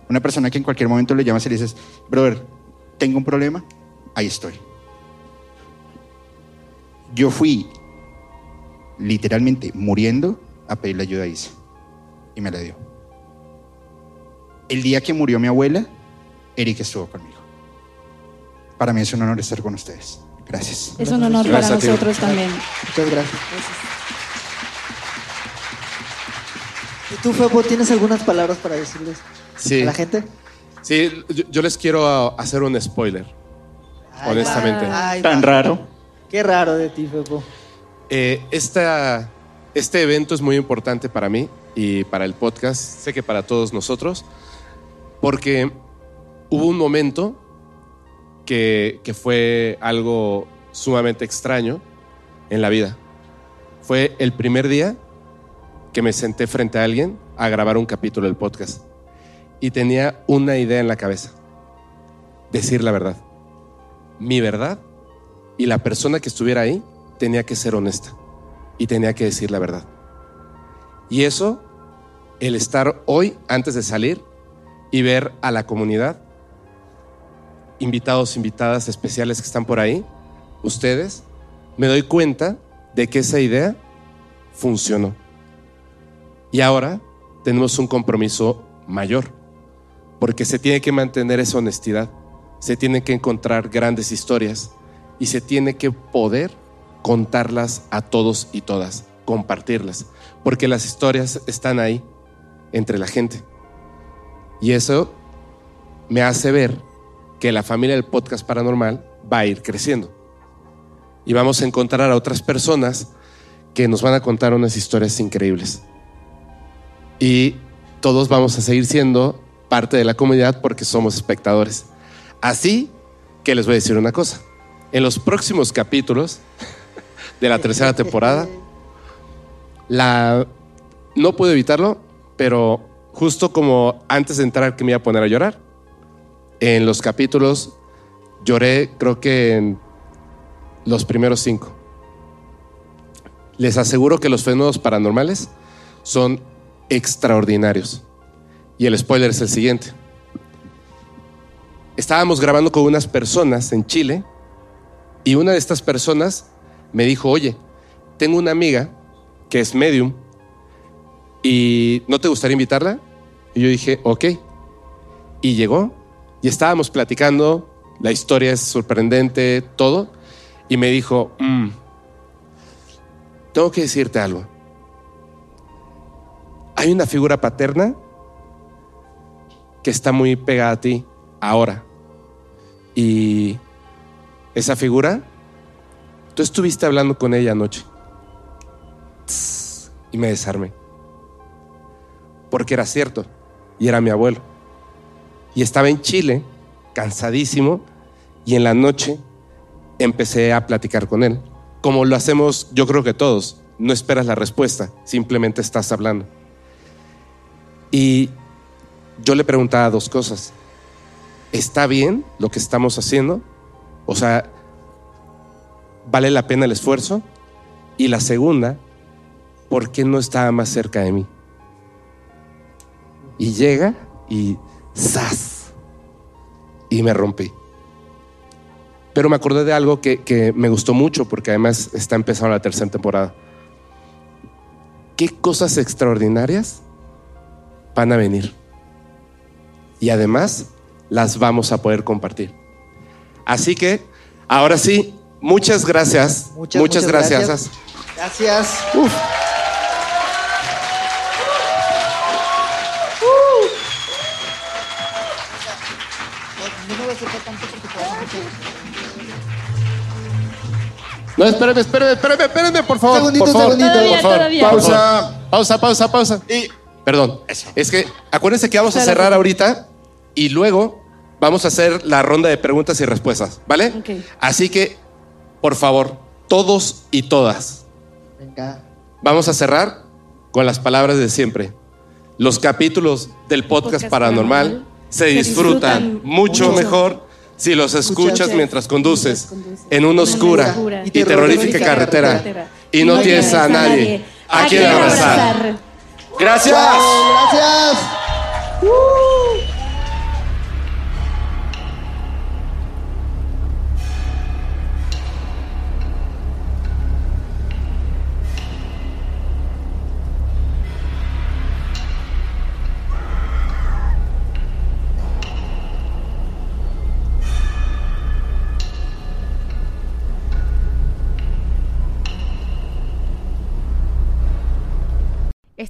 Una persona que en cualquier momento le llamas y le dices, brother, tengo un problema, ahí estoy. Yo fui literalmente muriendo a pedirle ayuda a Isa y me la dio. El día que murió mi abuela, Eric estuvo conmigo. Para mí es un honor estar con ustedes. Gracias. Es un honor Gracias para nosotros también. Muchas gracias. ¿Y tú, Febo, tienes algunas palabras para decirles Sí. a la gente? Sí, yo, yo les quiero ah, hacer un spoiler. honestamente. Ay, Tan va. raro. Qué raro de ti, Febo. Eh, esta- este evento es muy importante para mí y para el podcast, sé que para todos nosotros, porque hubo un momento que, fue algo sumamente extraño en la vida. Fue el primer día que me senté frente a alguien a grabar un capítulo del podcast y tenía una idea en la cabeza, decir la verdad, mi verdad y la persona que estuviera ahí tenía que ser honesta y tenía que decir la verdad. Y eso, el estar hoy antes de salir y ver a la comunidad, invitados, invitadas especiales que están por ahí, ustedes, me doy cuenta de que esa idea funcionó. Y ahora tenemos un compromiso mayor, porque se tiene que mantener esa honestidad, se tienen que encontrar grandes historias y se tiene que poder contarlas a todos y todas, compartirlas, porque las historias están ahí entre la gente. Y eso me hace ver que la familia del podcast paranormal va a ir creciendo. Y vamos a encontrar a otras personas que nos van a contar unas historias increíbles. Y todos vamos a seguir siendo parte de la comunidad porque somos espectadores. Así que les voy a decir una cosa. En los próximos capítulos de la tercera temporada, la no puedo evitarlo, pero justo como antes de entrar que me iba a poner a llorar, en los capítulos lloré creo que en los primeros cinco. Les aseguro que los fenómenos paranormales son extraordinarios. Y el spoiler es el siguiente. Estábamos grabando con unas personas en Chile y una de estas personas me dijo, oye, tengo una amiga que es medium y ¿no te gustaría invitarla? Y yo dije, ok. Y llegó y estábamos platicando, la historia es sorprendente, todo, y me dijo, "Mm, tengo que decirte algo. Hay una figura paterna que está muy pegada a ti ahora. Y esa figura, tú estuviste hablando con ella anoche. Y me desarmé. Porque era cierto. Y era mi abuelo. Y estaba en Chile, cansadísimo. Y en la noche empecé a platicar con él. Como lo hacemos yo creo que todos. No esperas la respuesta, simplemente estás hablando. Y yo le preguntaba dos cosas. ¿Está bien lo que estamos haciendo? O sea, ¿vale la pena el esfuerzo? Y la segunda, ¿por qué no estaba más cerca de mí? Y llega y ¡zas! Y me rompí. Pero me acordé de algo que, que me gustó mucho porque además está empezando la tercera temporada. ¿Qué cosas extraordinarias van a venir? Y además las vamos a poder compartir. Así que, ahora sí, muchas gracias. Muchas, Muchas, muchas gracias. gracias. Porque. No, espérame, espérame, espérame, espérame, por favor. segundito, por favor, segundito. por favor. todavía. Pausa, pausa, pausa, pausa. Y Perdón. Es que acuérdense que vamos a cerrar ahorita y luego vamos a hacer la ronda de preguntas y respuestas, ¿vale? Ok. Así que, por favor, todos y todas, Venga. vamos a cerrar con las palabras de siempre. Los capítulos del podcast, Podcast paranormal, paranormal se disfrutan, mucho, mejor si los escuchas mientras conduces en una oscura y terrorífica carretera. y no tienes a nadie a quien abrazar. Gracias. Gracias.